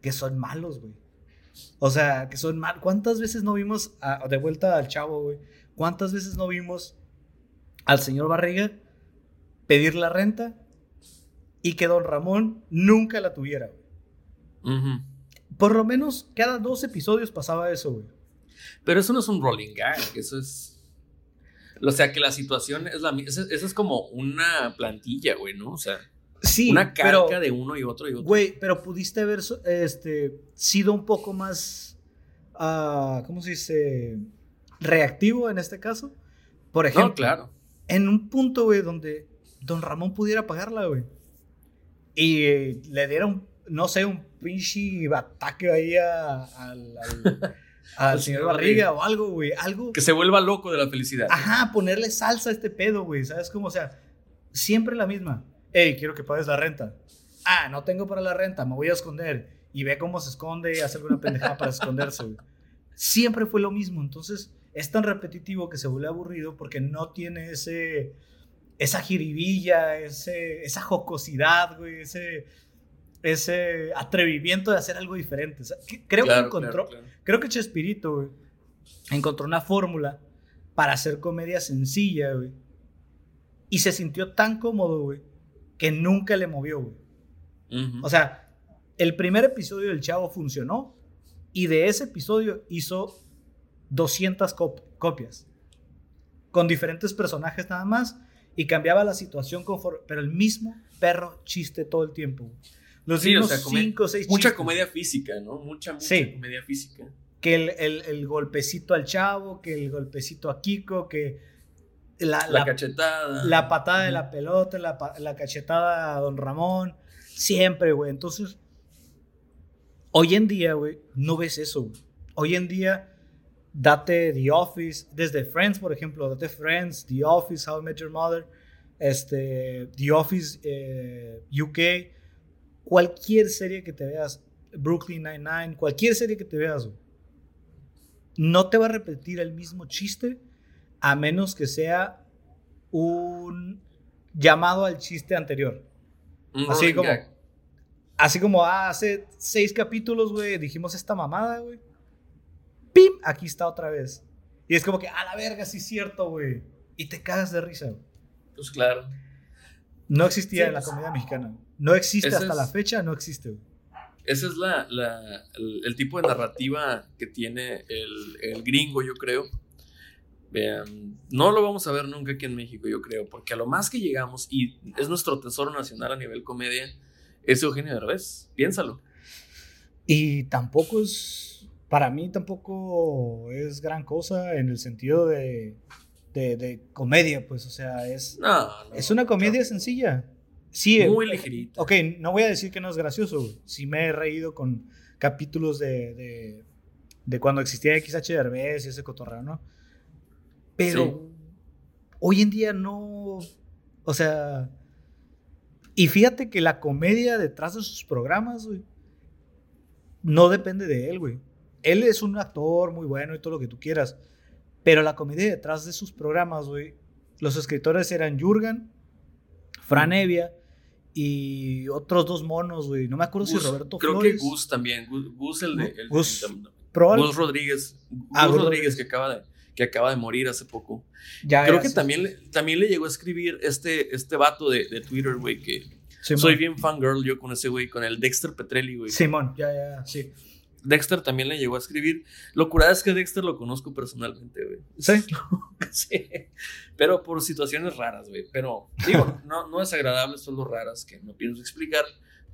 que son malos, güey. O sea, que son mal. ¿Cuántas veces no vimos, de vuelta al chavo, güey? ¿Cuántas veces no vimos al señor Barriga pedir la renta y que don Ramón nunca la tuviera, güey? Por lo menos cada dos episodios pasaba eso, güey. Pero eso no es un rolling gag, eso es. O sea, que la situación es la misma. Eso, es como una plantilla, güey, ¿no? O sea. Sí, una pero- calca de uno y otro y otro. Güey, pero pudiste haber este, sido un poco más, ah, ¿cómo se dice? Reactivo en este caso. Por ejemplo, no, claro. en un punto, güey, donde Don Ramón pudiera pagarla, güey. Y eh, le diera un, no sé, un pinche ataque ahí a- al, al- al señor Barriga o algo, güey. Algo. Que se vuelva loco de la felicidad. Ajá, ponerle salsa a este pedo, güey. ¿Sabes cómo? O sea, siempre la misma. Ey, quiero que pagues la renta. Ah, no tengo para la renta, me voy a esconder. Y ve cómo se esconde y hace alguna pendejada para esconderse, güey. Siempre fue lo mismo. Entonces, es tan repetitivo que se vuelve aburrido porque no tiene ese. Esa jiribilla, ese, esa jocosidad, güey, ese, ese atrevimiento de hacer algo diferente. O sea, que- creo Claro, que encontró, claro, claro. Creo que Chespirito, güey, encontró una fórmula para hacer comedia sencilla, güey. Y se sintió tan cómodo, güey, que nunca le movió, güey. O sea, el primer episodio del Chavo funcionó y de ese episodio hizo 200 cop- copias. Con diferentes personajes nada más y cambiaba la situación conforme, pero el mismo perro chiste todo el tiempo. güey. Los Sí, o sea, come- cinco seis mucha chistes. comedia física, ¿no? Mucha, mucha Sí. comedia física. que el, el- el golpecito al chavo, que el golpecito a Kiko, que la, La, la- cachetada. la patada de la pelota, la cachetada a Don Ramón, siempre, güey. Entonces, hoy en día, güey, no ves eso, güey. Hoy en día, date The Office, desde Friends, por ejemplo, date Friends, The Office, How I Met Your Mother, este, The Office eh, UK, cualquier serie que te veas, Brooklyn Nine-Nine, cualquier serie que te veas, no te va a repetir el mismo chiste a menos que sea un llamado al chiste anterior. Un así como- gag. Así como ah, hace seis capítulos, güey, dijimos esta mamada, güey. ¡Pim! Aquí está otra vez. Y es como que, a la verga, sí es cierto, güey. Y te cagas de risa, güey. Pues claro. No existía Sí, en la pues, comedia mexicana. No existe ese hasta es- la fecha, no existe. Ese es la, la- el, el tipo de narrativa que tiene el, el gringo, yo creo. Vean, no lo vamos a ver nunca aquí en México, yo creo, porque a lo más que llegamos, y es nuestro tesoro nacional a nivel comedia, es Eugenio Derbez. Piénsalo. Y tampoco es, para mí tampoco es gran cosa en el sentido de, de, de comedia, pues, o sea, es, No, no, es una comedia sencilla. Sí, Muy eh, ligerita. Ok, no voy a decir que no es gracioso, güey. Sí me he reído con capítulos de, de, de cuando existía XH Derbez y ese cotorreo, ¿no? Pero Sí. hoy en día no, o sea, y fíjate que la comedia detrás de sus programas, güey, no depende de él, güey. Él es un actor muy bueno y todo lo que tú quieras, pero la comedia detrás de sus programas, güey, los escritores eran Jurgen, Fran Evia y otros dos monos, güey. No me acuerdo Gus, si Roberto creo Flores. que Gus también. Gus, Gus el de. el- Gus. el- Gus Rodríguez. Gus Ah, Gus Rodríguez que acaba de que acaba de morir hace poco. ya Creo era- que también, le- también le llegó a escribir este, este vato de, de Twitter, güey, que soy bien fangirl yo con ese güey, con el Dexter Petrelli, güey. Simón, ya, ya, sí. Dexter también le llegó a escribir. Lo curada es que Dexter lo conozco personalmente, güey. Sí. Sí. Pero por situaciones raras, güey. Pero, digo, no, no es agradable, solo raras que no pienso explicar.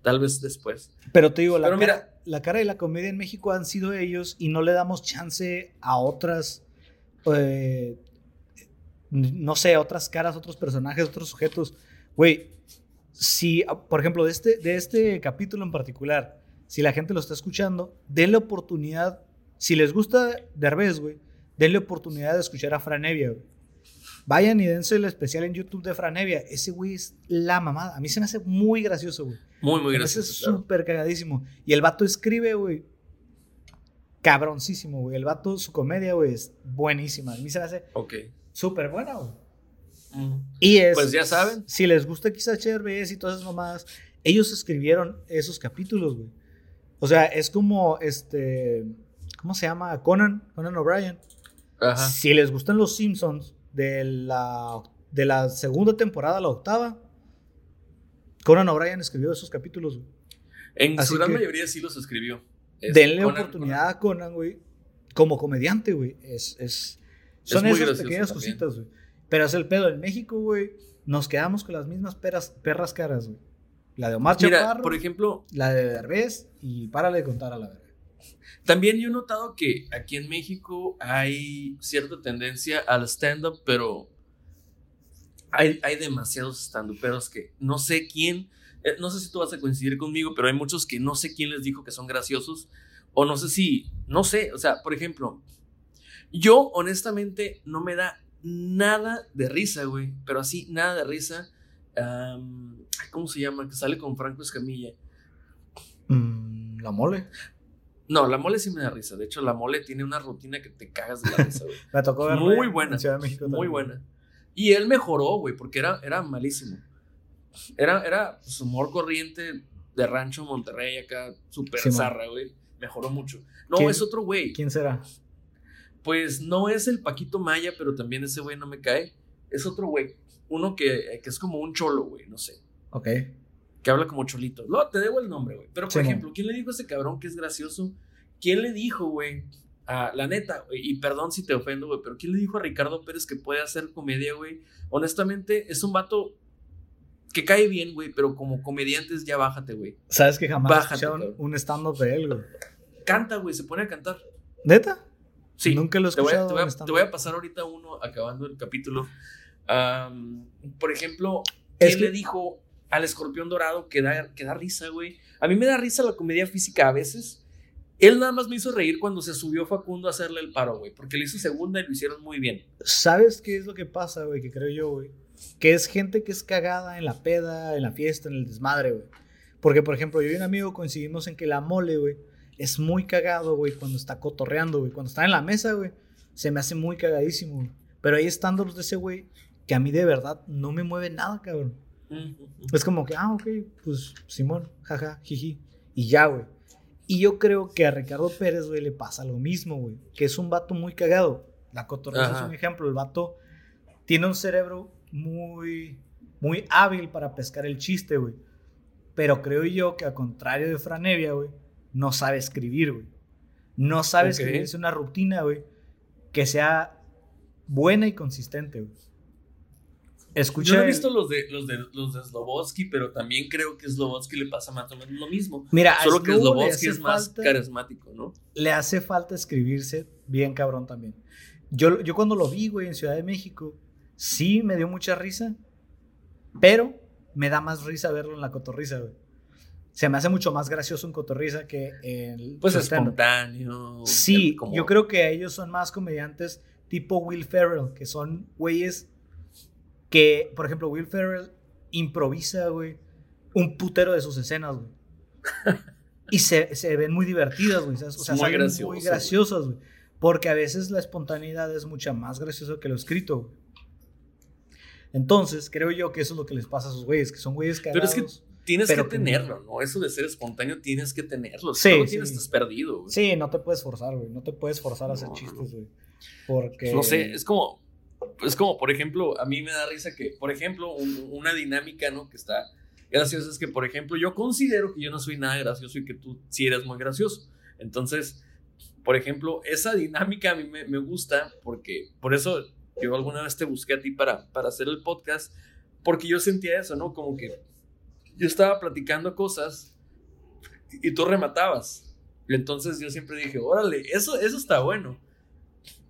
Tal vez después. Pero te digo, la, Pero cara, mira- la cara de la comedia en México han sido ellos y no le damos chance a otras, eh, no sé, otras caras, otros personajes, otros sujetos. Güey, si, por ejemplo, de este, de este capítulo en particular, si la gente lo está escuchando, denle oportunidad, si les gusta Derbez, güey, denle oportunidad de escuchar a Fran Evia, güey. Vayan y dense el especial en YouTube de Fran Evia. Ese güey es la mamada. A mí se me hace muy gracioso, güey. Muy, muy gracioso. claro. súper cagadísimo. Y el vato escribe, güey. Cabroncísimo, güey. El vato, su comedia, güey, es buenísima. A mí se me hace Ok. súper buena, güey. Mm. Y es. Pues ya saben. Si les gusta XHRBS y todas esas mamadas, ellos escribieron esos capítulos, güey. O sea, es como este. ¿Cómo se llama? Conan, Conan O'Brien. Ajá. Si les gustan los Simpsons de la, de la segunda temporada a la octava, Conan O'Brien escribió esos capítulos, güey. En Así su gran mayoría sí los escribió. Es Denle Conan- oportunidad a Conan, güey. Como comediante, güey. Es, es, son esas pequeñas también. cositas, güey. Pero es el pedo. En México, güey, nos quedamos con las mismas peras, perras caras, güey. La de Omar Mira, Chaparro, por ejemplo, la de Derbez y párale de contar a la verga. también yo he notado que aquí en México hay cierta tendencia al stand-up, pero hay, hay demasiados stand-uperos que no sé quién, eh, no sé si tú vas a coincidir conmigo, pero hay muchos que no sé quién les dijo que son graciosos, o no sé si, no sé, o sea, por ejemplo, yo honestamente no me da nada de risa, güey, pero así, nada de risa. ¿Cómo se llama? Que sale con Franco Escamilla. Mm, la mole. No, la mole sí me da risa. De hecho, la mole tiene una rutina que te cagas de la risa, güey. Me tocó ver Muy buena. En Ciudad de México Muy buena. Y él mejoró, güey, porque era, era malísimo. Era, era pues, humor corriente de rancho Monterrey acá, súper zarra, güey. Mejoró mucho. No, ¿Quién- es otro güey. ¿Quién será? Pues no es el Paquito Maya, pero también ese güey no me cae. Es otro güey. Uno que, que es como un cholo, güey, no sé. Ok. Que habla como cholito. No, te debo el nombre, güey. Pero, por ejemplo, ¿quién le dijo a ese cabrón que es gracioso? ¿Quién le dijo, güey? a la neta, güey, y perdón si te ofendo, güey, pero ¿quién le dijo a Ricardo Pérez que puede hacer comedia, güey? Honestamente, es un vato que cae bien, güey, pero como comediantes ya bájate, güey. ¿Sabes que jamás Bájate, un stand-up de él, güey? Canta, güey, se pone a cantar. ¿Neta? Sí. Nunca lo he te voy, a, escuchado te, voy a- en stand-up. te voy a pasar ahorita uno acabando el capítulo. Por ejemplo, Es ¿quién que- le dijo al escorpión dorado que da, que da risa, güey? A mí me da risa la comedia física a veces. Él nada más me hizo reír cuando se subió Facundo a hacerle el paro, güey, porque le hizo segunda y lo hicieron muy bien. ¿Sabes qué es lo que pasa, güey? Que creo yo, güey. Que es gente que es cagada en la peda, en la fiesta, en el desmadre, güey. Porque, por ejemplo, yo y un amigo coincidimos en que la mole, güey, es muy cagado, güey, cuando está cotorreando, güey. Cuando está en la mesa, güey, se me hace muy cagadísimo, güey. Pero hay stand-ups de ese güey que a mí de verdad no me mueve nada, cabrón. Es como que, ah, ok, pues Simón, jaja, jiji. Y ya, güey. Y yo creo que a Ricardo Pérez, güey, le pasa lo mismo, güey. Que es un vato muy cagado. La cotorreza es un ejemplo. El vato tiene un cerebro muy, muy hábil para pescar el chiste, güey. Pero creo yo que, al contrario de Franevia, güey, no sabe escribir, güey. No sabe Ok. escribirse una rutina, güey, que sea buena y consistente, güey. Escucha. Yo no he el- visto los de los de los de Slobodsky, pero también creo que Slobodsky le pasa más o menos lo mismo. Mira, Solo que Slobodsky es más falta- carismático, ¿no? le hace falta escribirse bien cabrón también. Yo, yo cuando lo vi, güey, en Ciudad de México, sí me dio mucha risa, pero me da más risa verlo en la cotorriza, güey. Se me hace mucho más gracioso en cotorriza que en Pues espontáneo. Sí, como- yo creo que ellos son más comediantes tipo Will Ferrell, que son güeyes que, por ejemplo, Will Ferrell improvisa, güey, un putero de sus escenas, güey. Y se, se ven muy divertidas, güey. O sea, Muy gracioso, muy graciosas, güey. Porque a veces la espontaneidad es mucho más gracioso que lo escrito, güey. Entonces, creo yo que eso es lo que les pasa a esos güeyes, que son güeyes Pero es cagados. que tienes pero que tenerlo, ¿no? Eso de ser espontáneo tienes que tenerlo. Sí, Si no lo sí. tienes, estás perdido, güey. Sí, no te puedes forzar, güey. No te puedes forzar a hacer No, chistes, güey. Porque... No sé, es como, es como, por ejemplo, a mí me da risa que, por ejemplo, un- una dinámica, ¿no? Que está graciosa es que, por ejemplo, yo considero que yo no soy nada gracioso y que tú sí eres muy gracioso. Entonces, por ejemplo, esa dinámica a mí me, me gusta porque, por eso yo alguna vez te busqué a ti para, para hacer el podcast, porque yo sentía eso, ¿no? Como que yo estaba platicando cosas y tú rematabas. Y entonces yo siempre dije, órale, eso, eso está bueno.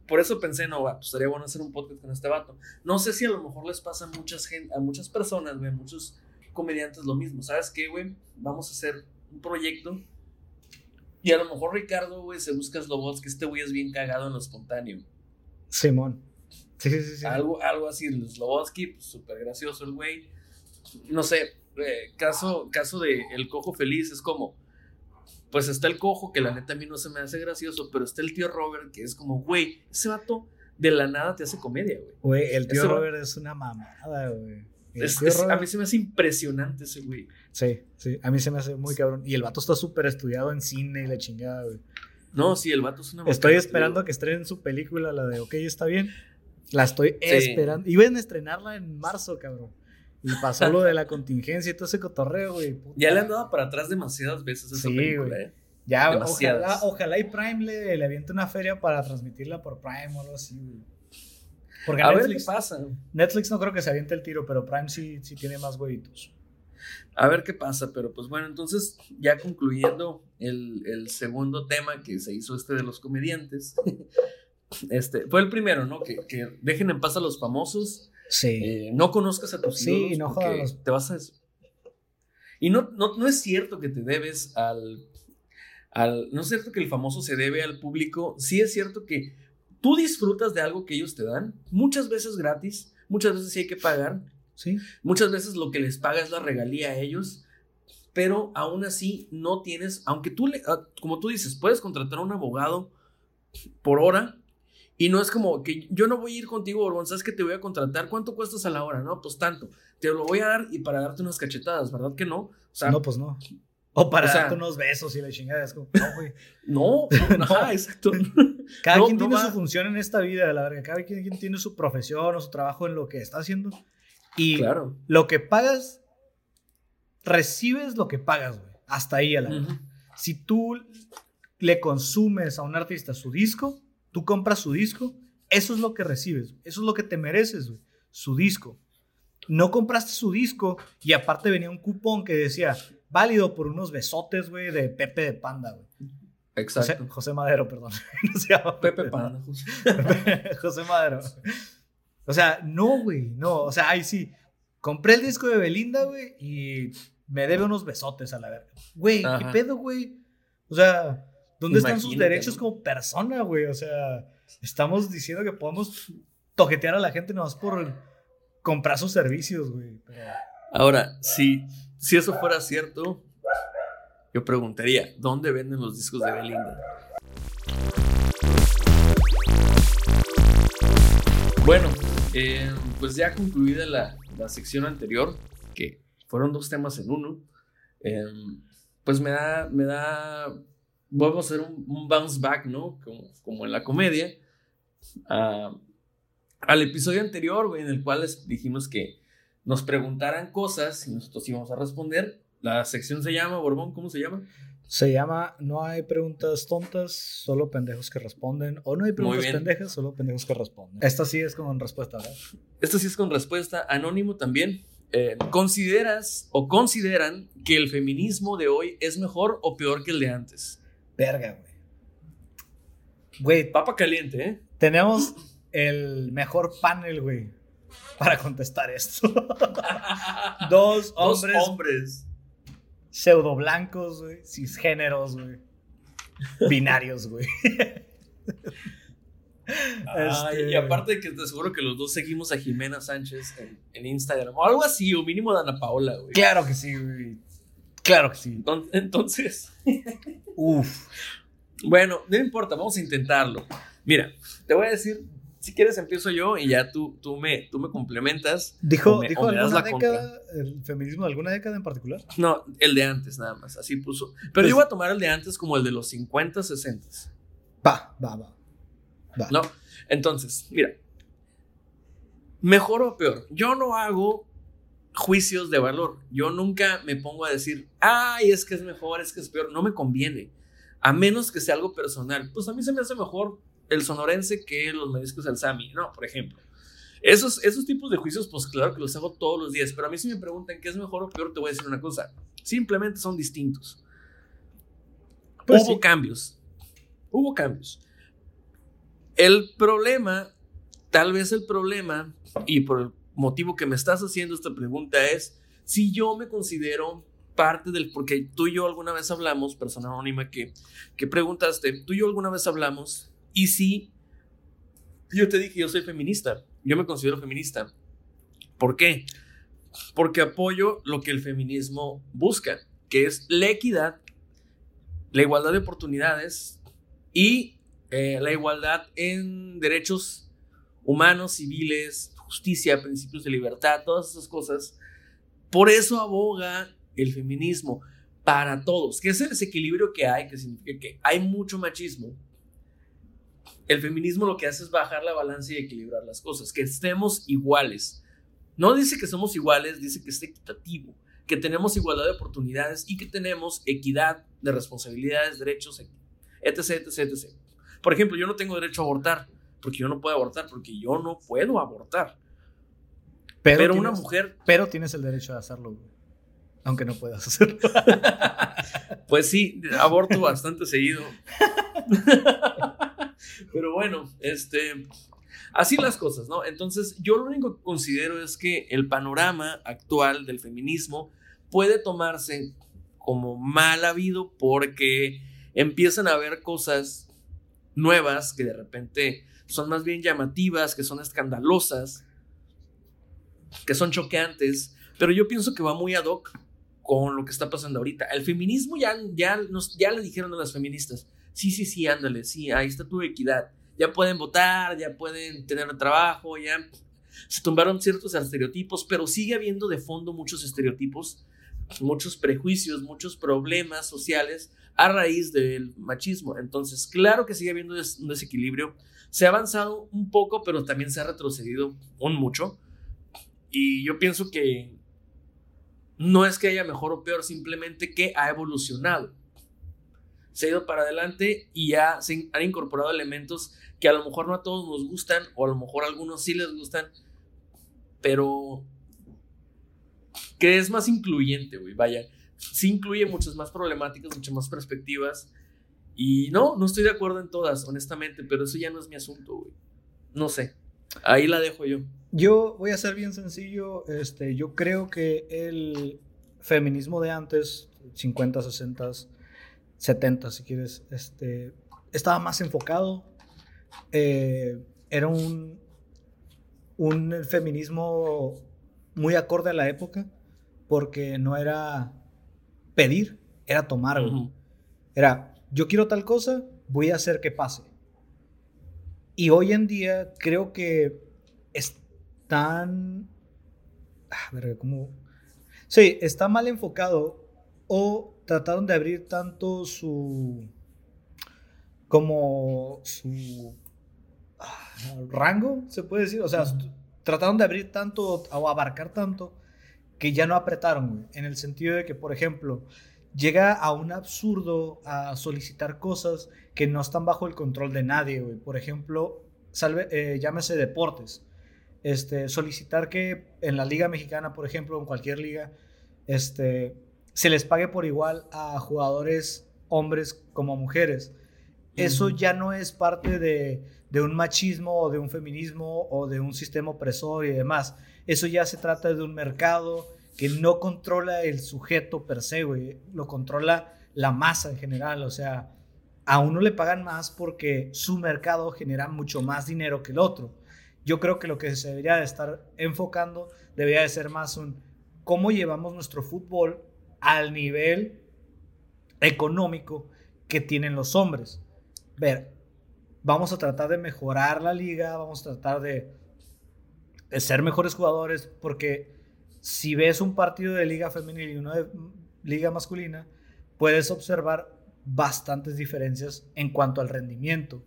Por eso pensé, no, va, pues estaría bueno hacer un podcast con este vato. No sé si a lo mejor les pasa a muchas, gen- a muchas personas, güey, a muchos comediantes lo mismo. ¿Sabes qué, güey? Vamos a hacer un proyecto. Y a lo mejor Ricardo, güey, se busca Slobots, que este güey es bien cagado en lo espontáneo. Simón. Sí, sí, sí. sí. Algo, algo así, Slobotsky, pues súper gracioso el güey. No sé, eh, caso, caso de El Cojo Feliz es como, pues está el cojo, que la neta a mí no se me hace gracioso, pero está el tío Robert, que es como, güey, ese vato de la nada te hace comedia, güey. Güey, el tío Ese va- Robert es una mamada, güey. Es- a mí se me hace impresionante ese güey. Sí, sí, a mí se me hace muy cabrón. Y el vato está súper estudiado en cine y la chingada, güey. No, sí, el vato es una Estoy macana, esperando a que estrenen su película, la de OK, está bien. La estoy Sí. esperando. Iban a estrenarla en marzo, cabrón. Y pasó lo de la contingencia y todo ese cotorreo, güey. puta. Ya le han dado para atrás demasiadas veces a esa Sí, película, güey. eh. Ya, demasiadas. ojalá, ojalá y Prime le, le aviente una feria para transmitirla por Prime o algo así, güey. Porque A ver qué Netflix, pasa. Netflix no creo que se aviente el tiro, pero Prime sí, sí tiene más huevitos. A ver qué pasa, pero pues bueno, entonces ya concluyendo el, el segundo tema que se hizo este de los comediantes, este, fue el primero, ¿no? Que, que dejen en paz a los famosos, Sí. eh, no conozcas a tus Sí, no los- te vas a... Y no, no, no es cierto que te debes al, al... No es cierto que el famoso se debe al público, sí es cierto que tú disfrutas de algo que ellos te dan, muchas veces gratis, muchas veces sí hay que pagar, Sí. Muchas veces lo que les paga es la regalía a ellos, pero aún así no tienes, aunque tú, le, ah, como tú dices, puedes contratar a un abogado por hora y no es como que yo no voy a ir contigo, Borbón, sabes que te voy a contratar, ¿cuánto cuestas a la hora? No, pues tanto, te lo voy a dar y para darte unas cachetadas, ¿verdad que no? O sea, no, pues no. O para o sea- darte unos besos y la chingada. Es como, no, güey. no, no, ajá, exacto. Cada No, quien no tiene su función en esta vida, la verga. Cada quien, quien tiene su profesión o su trabajo en lo que está haciendo. Y Claro. lo que pagas, recibes lo que pagas, güey. Hasta ahí a la. Si tú le consumes a un artista su disco, tú compras su disco, eso es lo que recibes. Eso es lo que te mereces, güey. Su disco. No compraste su disco y aparte venía un cupón que decía válido por unos besotes, güey, de Pepe de Panda, güey. José, Exacto. José Madero, perdón. No se llama Pepe Pan. José Madero. O sea, no, güey, no. O sea, ahí sí. Compré el disco de Belinda, güey, y me debe unos besotes a la verga. Güey, ¿qué pedo, güey? O sea, ¿dónde están sus derechos como persona, güey? O sea, estamos diciendo que podemos toquetear a la gente nomás por comprar sus servicios, güey. Pero- Ahora, si, si eso fuera cierto, yo preguntaría, ¿dónde venden los discos de Belinda? Bueno, eh, pues ya concluida la, la sección anterior, que fueron dos temas en uno, eh, pues me da, me da, vuelvo a hacer un, un bounce back, ¿no? Como, como en la comedia, a- al episodio anterior, güey, en el cual les dijimos que nos preguntaran cosas y nosotros íbamos a responder. La sección se llama, Borbón, ¿cómo se llama? Se llama No hay preguntas tontas, solo pendejos que responden. O no hay preguntas pendejas, solo pendejos que responden. Esta sí es con respuesta, ¿verdad? Esto sí es con respuesta. Anónimo también. Eh, ¿Consideras o consideran que el feminismo de hoy es mejor o peor que el de antes? Verga, güey. Güey, Papa caliente, ¿eh? tenemos el mejor panel, güey, para contestar esto. Dos Dos hombres hombres. pseudo blancos, güey, cisgéneros, güey. Binarios, güey. Este- y aparte de que te aseguro que los dos seguimos a Jimena Sánchez en, en Instagram o algo así, o mínimo a Ana Paola, güey. Claro que sí, güey. Claro que sí. Enton- Entonces, Uf. bueno, no importa, vamos a intentarlo. Mira, te voy a decir, si quieres empiezo yo y ya tú, tú, me, tú me complementas. ¿Dijo, O me- dijo alguna década, el feminismo de alguna década en particular? No, el de antes nada más, así puso. Pero Pues- yo voy a tomar el de antes como el de los 50, 60. Va, va, va. Va. ¿No? Entonces, mira. Mejor o peor. Yo no hago juicios de valor. Yo nunca me pongo a decir, ay, es que es mejor, es que es peor. No me conviene. A menos que sea algo personal. Pues a mí se me hace mejor el sonorense que los mariscos al Sami, ¿no? Por ejemplo. Esos, esos tipos de juicios, pues claro que los hago todos los días. Pero a mí si me preguntan qué es mejor o peor, te voy a decir una cosa. Simplemente son distintos. Pues Hubo sí. cambios. Hubo cambios. El problema, tal vez el problema, y por el motivo que me estás haciendo esta pregunta es si yo me considero parte del, porque tú y yo alguna vez hablamos, persona anónima que, que preguntaste, tú y yo alguna vez hablamos, y si yo te dije, yo soy feminista, yo me considero feminista. ¿Por qué? Porque apoyo lo que el feminismo busca, que es la equidad, la igualdad de oportunidades y eh, la igualdad en derechos humanos, civiles, justicia, principios de libertad, todas esas cosas. Por eso aboga el feminismo para todos, que es el desequilibrio que hay, que significa que hay mucho machismo. El feminismo lo que hace es bajar la balanza y equilibrar las cosas, que estemos iguales. No dice que somos iguales, dice que es equitativo, que tenemos igualdad de oportunidades y que tenemos equidad de responsabilidades, derechos, etc, etc, etc. Por ejemplo, yo no tengo derecho a abortar, porque yo no puedo abortar, porque yo no puedo abortar. Pero, una tienes- mujer, Pero tienes el derecho de hacerlo, güey. Aunque no puedas hacerlo. pues sí, aborto bastante seguido. Pero bueno, este, así las cosas, ¿no? Entonces, yo lo único que considero es que el panorama actual del feminismo puede tomarse como mal habido porque empiezan a haber cosas nuevas que de repente son más bien llamativas, que son escandalosas, que son choqueantes, pero yo pienso que va muy ad hoc con lo que está pasando ahorita. El feminismo ya, ya, nos, ya le dijeron a las feministas, sí, sí, sí, ándale, sí, ahí está tu equidad. Ya pueden votar, ya pueden tener trabajo, ya se tumbaron ciertos estereotipos, pero sigue habiendo de fondo muchos estereotipos, muchos prejuicios, muchos problemas sociales a raíz del machismo. Entonces, claro que sigue habiendo un desequilibrio. Se ha avanzado un poco, pero también se ha retrocedido un mucho. Y yo pienso que no es que haya mejor o peor, simplemente que ha evolucionado. Se ha ido para adelante y ya se han incorporado elementos que a lo mejor no a todos nos gustan, o a lo mejor a algunos sí les gustan, pero que es más incluyente, güey, vaya. Sí incluye muchas más problemáticas, muchas más perspectivas. Y no, no estoy de acuerdo en todas, honestamente, pero eso ya no es mi asunto, güey. No sé. Ahí la dejo yo. Yo voy a ser bien sencillo. Este, yo creo que el feminismo de antes, 50, 60, 70, si quieres, este, estaba más enfocado. Eh, era un, un feminismo muy acorde a la época, porque no era pedir, era tomar. Era, yo quiero tal cosa, voy a hacer que pase. Y hoy en día creo que están... A ver, ¿cómo? Sí, está mal enfocado o trataron de abrir tanto su... como su... Ah, rango, se puede decir. O sea, trataron de abrir tanto o abarcar tanto que ya no apretaron, en el sentido de que, por ejemplo, llega a un absurdo a solicitar cosas que no están bajo el control de nadie, Por ejemplo, salve, eh, llámese deportes. Este, solicitar que en la liga mexicana, por ejemplo, en cualquier liga, este, se les pague por igual a jugadores hombres como mujeres. Eso ya no es parte de, de un machismo o de un feminismo o de un sistema opresor y demás. Eso ya se trata de un mercado que no controla el sujeto per se, güey. Lo controla la masa en general. O sea, a uno le pagan más porque su mercado genera mucho más dinero que el otro. Yo creo que lo que se debería de estar enfocando debería de ser más un cómo llevamos nuestro fútbol al nivel económico que tienen los hombres. Ver, vamos a tratar de mejorar la liga, vamos a tratar de ser mejores jugadores, porque si ves un partido de liga femenina y uno de liga masculina, puedes observar bastantes diferencias en cuanto al rendimiento.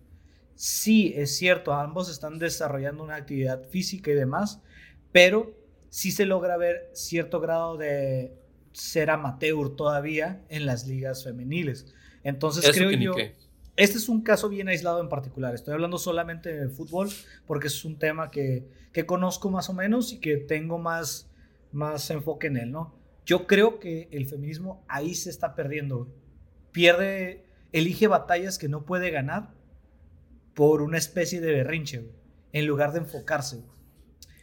Sí, es cierto, ambos están desarrollando una actividad física y demás, pero sí se logra ver cierto grado de ser amateur todavía en las ligas femeniles. Entonces creo yo... Este es un caso bien aislado en particular. Estoy hablando solamente de fútbol porque es un tema que, que conozco más o menos y que tengo más, más enfoque en él, ¿no? Yo creo que el feminismo ahí se está perdiendo. Pierde, elige batallas que no puede ganar por una especie de berrinche, en lugar de enfocarse.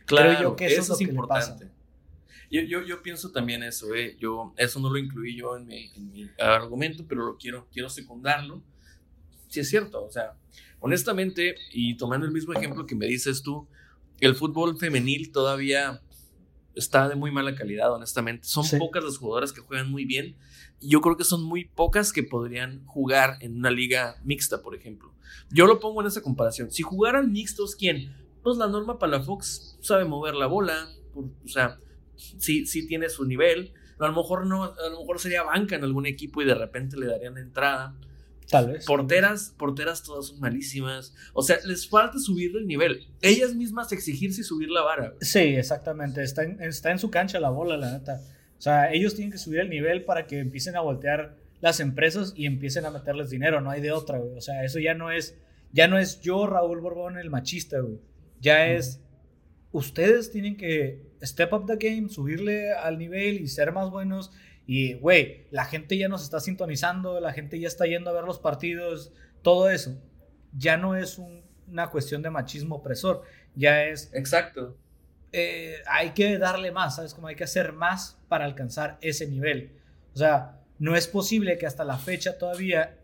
Claro, creo yo que eso, es, importante. Yo, yo, yo, pienso también eso, ¿eh? yo, eso no lo incluí yo en mi, en mi argumento, pero lo quiero, quiero secundarlo sí es cierto, o sea, honestamente, y tomando el mismo ejemplo que me dices tú, el fútbol femenil todavía está de muy mala calidad, honestamente. Son pocas las jugadoras que juegan muy bien. Yo creo que son muy pocas que podrían jugar en una liga mixta, por ejemplo. Yo lo pongo en esa comparación. Si jugaran mixtos, ¿quién? Pues la Norma Palafox sabe mover la bola, o sea, sí, sí tiene su nivel. A lo mejor no, a lo mejor sería banca en algún equipo y de repente le darían entrada. Tal vez. Porteras, porteras todas son malísimas. O sea, les falta subir el nivel. Ellas mismas exigirse y subir la vara. Sí, exactamente. Está en, está en su cancha la bola, la neta. O sea, ellos tienen que subir el nivel para que empiecen a voltear las empresas y empiecen a meterles dinero. No hay de otra, güey. O sea, eso ya no es, ya no es yo, Raúl Borbón, el machista, güey. Ya es ustedes tienen que step up the game, subirle al nivel y ser más buenos. Y, güey, la gente ya nos está sintonizando, la gente ya está yendo a ver los partidos, todo eso. Ya no es una cuestión de machismo opresor, ya es... Exacto. Eh, hay que darle más, ¿sabes? Como hay que hacer más para alcanzar ese nivel. O sea, no es posible que hasta la fecha todavía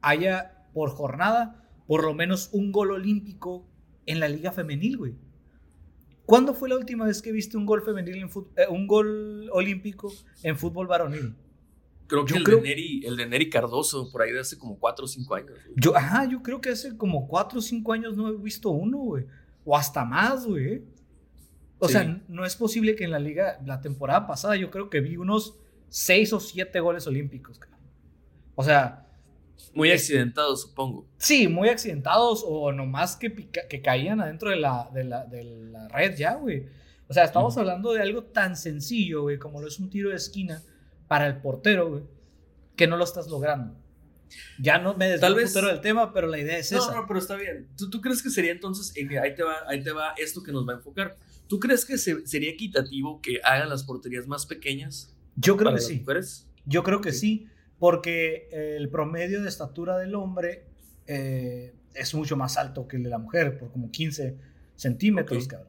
haya por jornada por lo menos un gol olímpico en la liga femenil, güey. ¿Cuándo fue la última vez que viste un gol femenil en eh, un gol olímpico en fútbol varonil? Creo que el, De Neri, el de Neri Cardoso, por ahí de hace como 4 o 5 años. Yo, ajá, yo creo que hace como 4 o 5 años no he visto uno, güey. O hasta más, güey. O sea, no es posible que en la liga, la temporada pasada, yo creo que vi unos 6 o 7 goles olímpicos. O sea, muy accidentados, supongo. Sí, muy accidentados o nomás que, que caían adentro de la, de la, de la red ya, güey. O sea, estamos hablando de algo tan sencillo, güey, como lo es un tiro de esquina para el portero, güey, que no lo estás logrando. Ya no me desvío vez... del tema, pero la idea es esa. No, no, pero está bien. ¿Tú, ¿Tú, crees que sería entonces, ahí te, va, ahí te va esto que nos va a enfocar? ¿Tú crees que sería equitativo que hagan las porterías más pequeñas? Yo creo que sí. Yo creo que sí porque el promedio de estatura del hombre eh, es mucho más alto que el de la mujer, por como 15 centímetros, cabrón.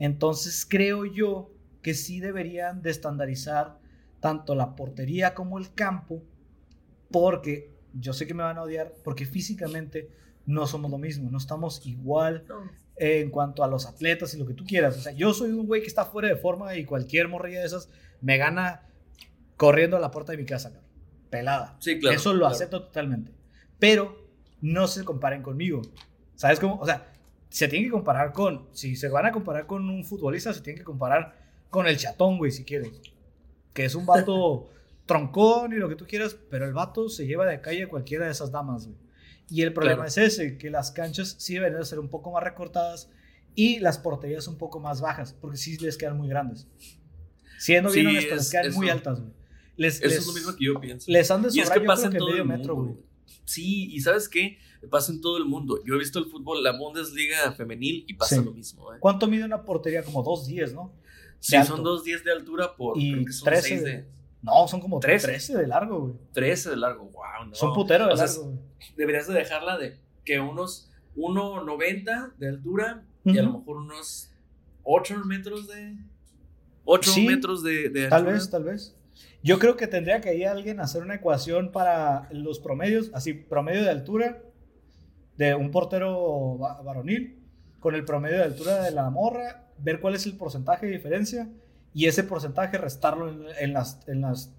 Entonces creo yo que sí deberían de estandarizar tanto la portería como el campo, porque yo sé que me van a odiar, porque físicamente no somos lo mismo, no estamos igual en cuanto a los atletas y lo que tú quieras. O sea, yo soy un güey que está fuera de forma y cualquier morrilla de esas me gana corriendo a la puerta de mi casa, cabrón pelada. Sí, claro. Eso lo acepto totalmente. Pero no se comparen conmigo. ¿Sabes cómo? O sea, se tiene que comparar con. Si se van a comparar con un futbolista, se tiene que comparar con el chatón, güey, si quieres. Que es un vato troncón y lo que tú quieras, pero el vato se lleva de calle a cualquiera de esas damas, güey. Y el problema es ese, que las canchas sí deben de ser un poco más recortadas y las porterías un poco más bajas, porque sí les quedan muy grandes. Siendo bien honestos, les quedan muy altas, güey. Eso es lo mismo que yo pienso. Les han de y es que pasa en todo el mundo. Sí, y ¿sabes qué? Pasa en todo el mundo. Yo he visto el fútbol, la Bundesliga femenil y pasa lo mismo. ¿eh? ¿Cuánto mide una portería? Como dos días, ¿no? Sí, son dos días de altura por y son 13 de... No, son como 13. 13 de largo, güey. 13 de largo, wow. No. Son puteros de largo. deberías de dejarla de que unos 1.90 de altura y a lo mejor unos 8 metros de... 8 metros de, de altura. Tal vez, tal vez. Yo creo que tendría que ir alguien a hacer una ecuación para los promedios, así, promedio de altura de un portero varonil con el promedio de altura de la morra, ver cuál es el porcentaje de diferencia y ese porcentaje restarlo en, las, en los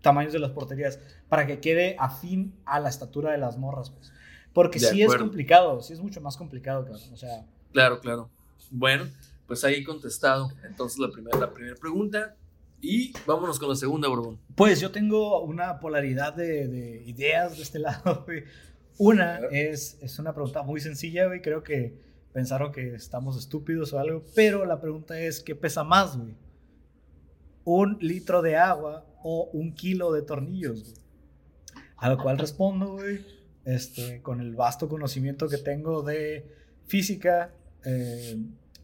tamaños de las porterías para que quede afín a la estatura de las morras. Pues. Porque sí es complicado, sí es mucho más complicado, claro. O sea, claro, claro. Bueno, pues ahí contestado. Entonces la primera, la primera pregunta, y vámonos con la segunda, Borbón. Pues yo tengo una polaridad de, ideas de este lado, güey. Una es, es una pregunta muy sencilla, güey. Creo que pensaron que estamos estúpidos o algo. Pero la pregunta es, ¿qué pesa más, güey? ¿Un litro de agua o un kilo de tornillos, güey? A lo cual respondo, güey, este, con el vasto conocimiento que tengo de física, eh,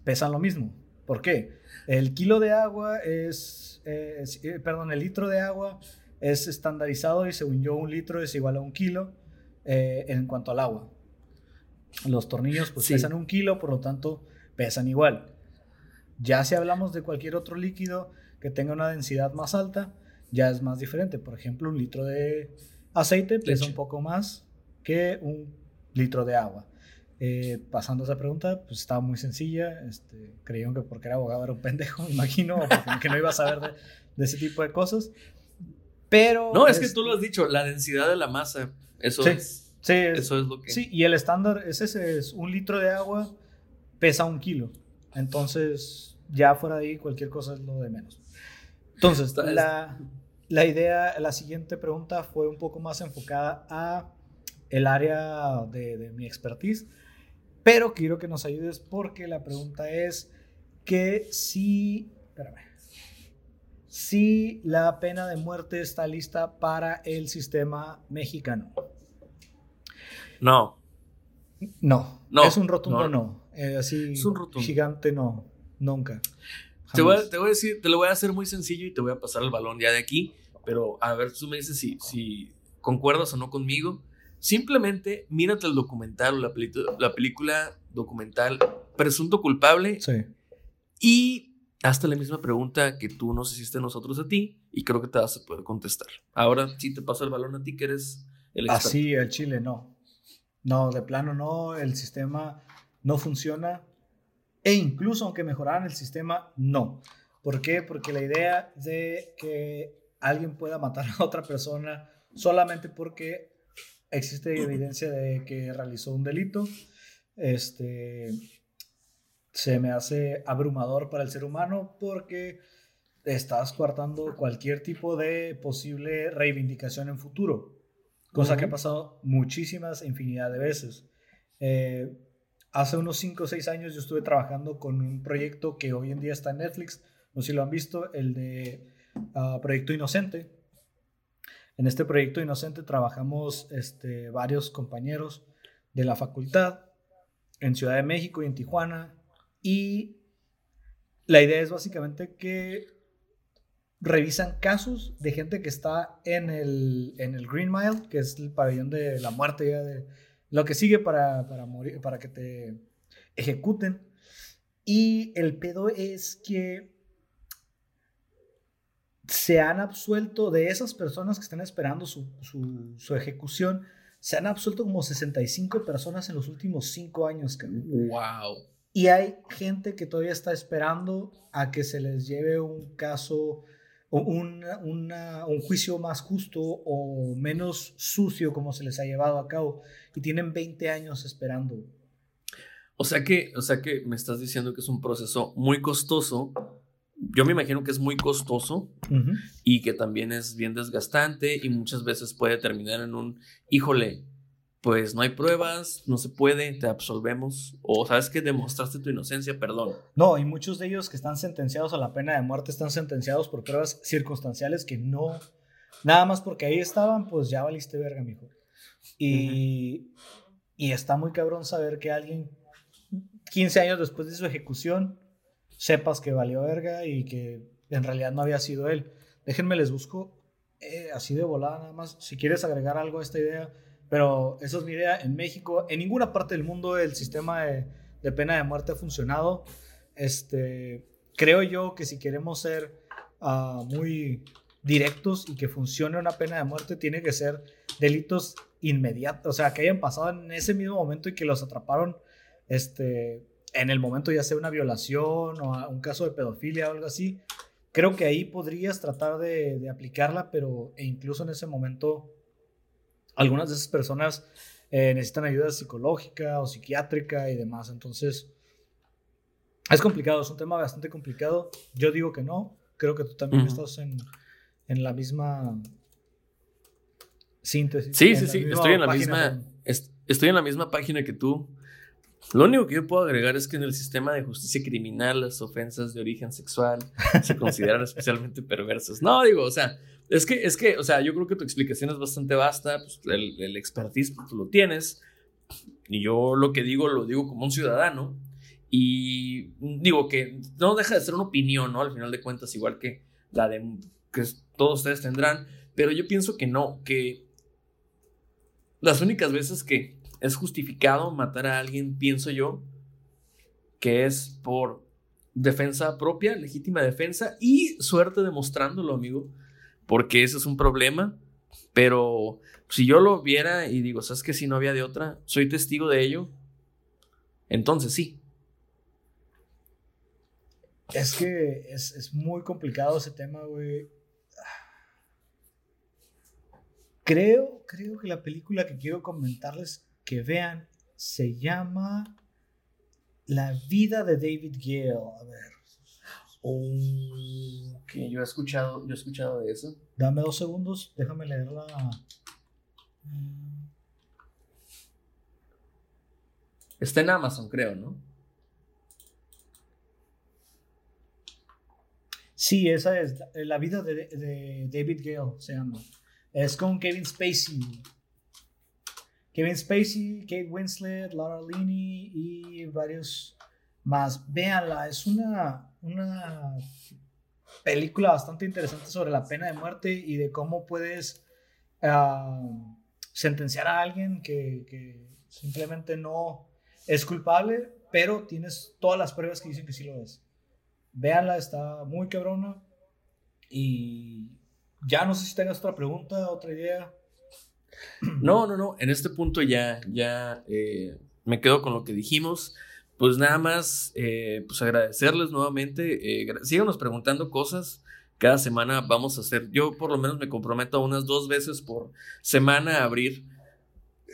pesan lo mismo. ¿Por qué? El kilo de agua es eh, eh, perdón, el litro de agua es estandarizado y según yo un litro es igual a un kilo eh, en cuanto al agua. Los tornillos pues pesan un kilo, por lo tanto pesan igual. Ya si hablamos de cualquier otro líquido que tenga una densidad más alta, ya es más diferente. Por ejemplo, un litro de aceite pesa un poco más que un litro de agua. Eh, pasando a esa pregunta, pues estaba muy sencilla. Este, creyeron que porque era abogado era un pendejo, me imagino, o porque no iba a saber de, ese tipo de cosas. Pero. No, es, que tú lo has dicho, la densidad de la masa. Eso es. Sí, eso es lo que. Sí, y el estándar es ese: es un litro de agua pesa un kilo. Entonces, ya fuera de ahí, cualquier cosa es lo de menos. Entonces, la, la idea, la siguiente pregunta fue un poco más enfocada a el área de, de mi expertise pero quiero que nos ayudes porque la pregunta es que si, si la pena de muerte está lista para el sistema mexicano. No. No. no es un rotundo no. Eh, así es un rotundo. gigante no. Nunca. Te voy, a, te voy a decir, te lo voy a hacer muy sencillo y te voy a pasar el balón ya de aquí, pero a ver, tú me dices si, si concuerdas o no conmigo. Simplemente mírate el documental o la, la película documental Presunto Culpable Sí. y hazte la misma pregunta que tú nos hiciste a nosotros a ti y creo que te vas a poder contestar. Ahora sí te paso el balón a ti que eres el experto. Así, el Chile no. No, de plano no, el sistema no funciona. E incluso aunque mejoraran el sistema, no. ¿Por qué? Porque la idea de que alguien pueda matar a otra persona solamente porque existe evidencia de que realizó un delito, este, se me hace abrumador para el ser humano porque estás coartando cualquier tipo de posible reivindicación en futuro. Cosa que ha pasado muchísimas, infinidad de veces. Eh, hace unos 5 o 6 años yo estuve trabajando con un proyecto que hoy en día está en Netflix. No sé si lo han visto, el de ah, Proyecto Inocente. En este Proyecto Inocente trabajamos este, varios compañeros de la facultad en Ciudad de México y en Tijuana. Y la idea es básicamente que revisan casos de gente que está en el, en el Green Mile, que es el pabellón de la muerte, ya de lo que sigue para, para, morir, para que te ejecuten. Y el pedo es que se han absuelto de esas personas que están esperando su, su, su ejecución, se han absuelto como 65 personas en los últimos 5 años, cabrón. Wow. Y hay gente que todavía está esperando a que se les lleve un caso, o una- una- un juicio más justo o menos sucio como se les ha llevado a cabo. Y tienen 20 años esperando. O sea que, o sea que me estás diciendo que es un proceso muy costoso. Yo me imagino que es muy costoso y que también es bien desgastante y muchas veces puede terminar en un, híjole, pues no hay pruebas, no se puede, te absolvemos o sabes que demostraste tu inocencia, perdón. No, y muchos de ellos que están sentenciados a la pena de muerte están sentenciados por pruebas circunstanciales que no, nada más porque ahí estaban, pues ya valiste verga, mijo. Y, y está muy cabrón saber que alguien 15 años después de su ejecución sepas que valió verga y que en realidad no había sido él. Déjenme les busco eh, así de volada nada más, si quieres agregar algo a esta idea, pero esa es mi idea. En México, en ninguna parte del mundo el sistema de, pena de muerte ha funcionado. Este, creo yo que si queremos ser ah, muy directos y que funcione una pena de muerte, tiene que ser delitos inmediatos, o sea, que hayan pasado en ese mismo momento y que los atraparon este, en el momento, ya sea una violación o un caso de pedofilia o algo así. Creo que ahí podrías tratar de, de aplicarla, pero e incluso en ese momento, algunas de esas personas eh, necesitan ayuda psicológica o psiquiátrica y demás. Entonces, es complicado, es un tema bastante complicado. Yo digo que no, creo que tú también estás en, en la misma síntesis. Sí, sí, sí, estoy en la página misma, est- estoy en la misma página que tú. Lo único que yo puedo agregar es que en el sistema de justicia criminal las ofensas de origen sexual se consideran especialmente perversas. No, digo, o sea, es que, es que, o sea, yo creo que tu explicación es bastante vasta, pues, el, el expertise pues, tú lo tienes, y yo lo que digo lo digo como un ciudadano, y digo que no deja de ser una opinión, ¿no? Al final de cuentas, igual que la de que todos ustedes tendrán, pero yo pienso que no, que las únicas veces que es justificado matar a alguien, pienso yo, que es por defensa propia, legítima defensa y suerte demostrándolo, amigo, porque ese es un problema, pero si yo lo viera y digo, ¿sabes que si no había de otra? Soy testigo de ello, entonces sí. Es que es, es muy complicado ese tema, güey. Creo, creo que la película que quiero comentarles que vean se llama La vida de David Gale. A ver, Oh, que yo he escuchado, yo he escuchado de eso. dame dos segundos, déjame leerla. Está en Amazon, creo, ¿no? Sí, esa es La vida de, de David Gale, se llama. Es con Kevin Spacey. Kevin Spacey, Kate Winslet, Laura Linney y varios Más, véanla, es una, una película bastante interesante sobre la pena de muerte y de cómo puedes ah, sentenciar a alguien que, que simplemente no es culpable, pero tienes todas las pruebas que dicen que sí lo es. Véanla, está muy cabrona. Y ya no sé si tengas otra pregunta, otra idea. No, no, no. En este punto ya, ya eh, me quedo con lo que dijimos. Pues nada más, eh, pues agradecerles nuevamente. Eh, síganos preguntando cosas. Cada semana vamos a hacer, yo por lo menos me comprometo unas dos veces por semana a abrir,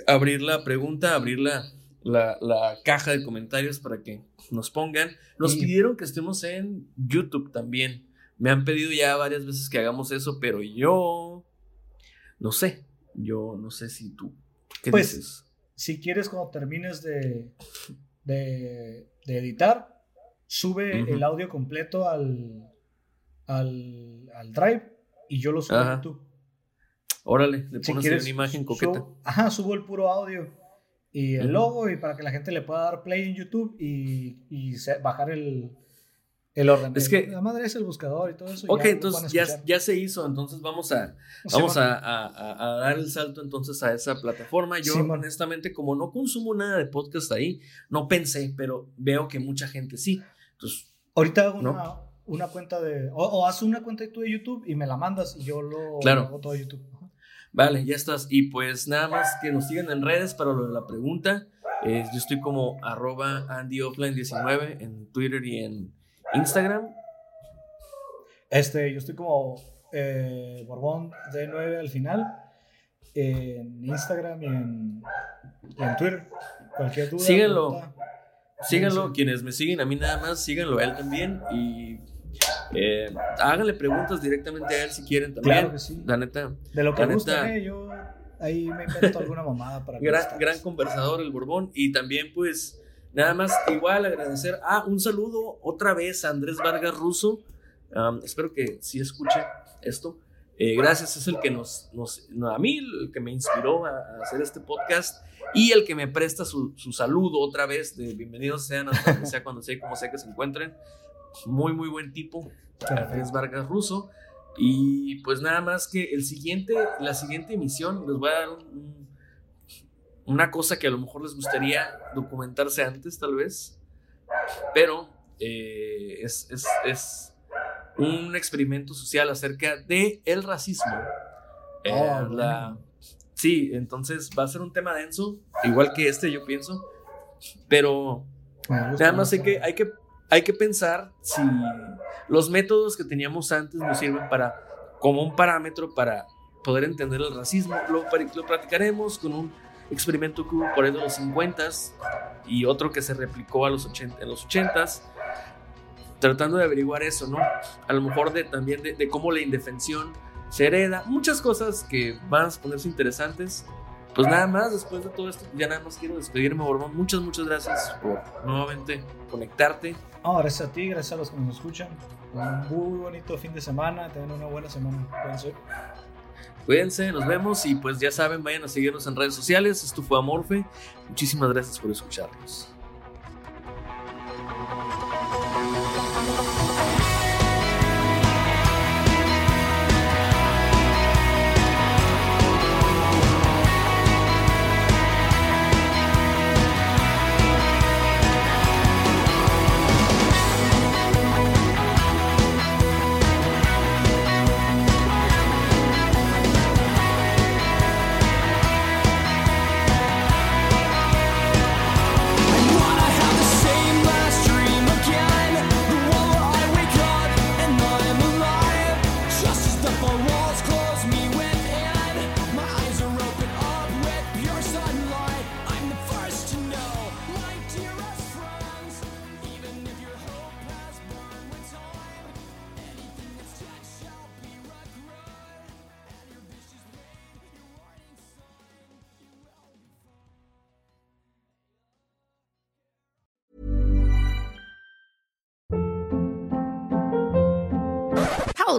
abrir la pregunta, abrir la, la, caja de comentarios para que nos pongan. Nos pidieron que estemos en YouTube también. Me han pedido ya varias veces que hagamos eso, pero yo no sé. Yo no sé si tú. ¿Qué pues, dices? Si quieres, cuando termines de, de, editar, sube el audio completo al, al, al, Drive y yo lo subo a YouTube. Órale, le pones una imagen coqueta. ajá, subo el puro audio y el logo y para que la gente le pueda dar play en YouTube y, y bajar el, el orden. Es que. La madre es el buscador y todo eso. Ok, entonces ya, ya, se hizo. Entonces vamos a. Vamos a, a, dar el salto entonces a esa plataforma. Yo, honestamente, como no consumo nada de podcast ahí, no pensé, pero veo que mucha gente sí. Entonces. Ahorita hago una, una, cuenta de. O, haz una cuenta tú de YouTube y me la mandas y yo lo claro. hago todo YouTube. Vale, ya estás. Y pues nada más que nos sigan en redes para lo de la pregunta. Eh, yo estoy como arroba AndyOffline19 en Twitter y en Instagram. Este, yo estoy como eh, Borbón de 9 al final. En Instagram y en, Twitter. Cualquier duda. Síganlo. síganlo. Quienes me siguen a mí nada más, síganlo a él también. Y eh, háganle preguntas directamente a él si quieren también. Claro que sí. La neta. De lo que gusta, yo ahí me invento alguna mamada para gran, gran conversador el Borbón. Y también, pues Nada más, igual agradecer. Ah, un saludo otra vez a Andrés Vargas Russo. espero que sí escuche esto. Eh, gracias, es el que nos, nos, a mí, el que me inspiró a, hacer este podcast y el que me presta su, su saludo otra vez de bienvenidos sean hasta donde sea, cuando sea, como sea que se encuentren. Muy, muy buen tipo, Andrés Vargas Russo. Y pues nada más que el siguiente, la siguiente emisión, les voy a dar un una cosa que a lo mejor les gustaría documentarse antes, tal vez, pero eh, es, un experimento social acerca del el racismo. Eh, oh, sí, entonces va a ser un tema denso, igual que este, yo pienso, pero nada más hay que, hay, que, hay que pensar si los métodos que teníamos antes nos sirven para, como un parámetro para poder entender el racismo. Lo, lo practicaremos con un experimento que hubo por ahí de los 50 y otro que se replicó a los 80, en los 80 tratando de averiguar eso, ¿no? A lo mejor de, también de, cómo la indefensión se hereda, muchas cosas que van a ponerse interesantes. Pues nada más, después de todo esto, ya nada más quiero despedirme, Borbón. Muchas, muchas gracias por nuevamente conectarte. Oh, gracias a ti, gracias a los que nos escuchan. Un muy bonito fin de semana, tengan una buena semana. Cuídense, nos vemos y pues ya saben, vayan a seguirnos en redes sociales. Esto fue Amorfe. Muchísimas gracias por escucharnos.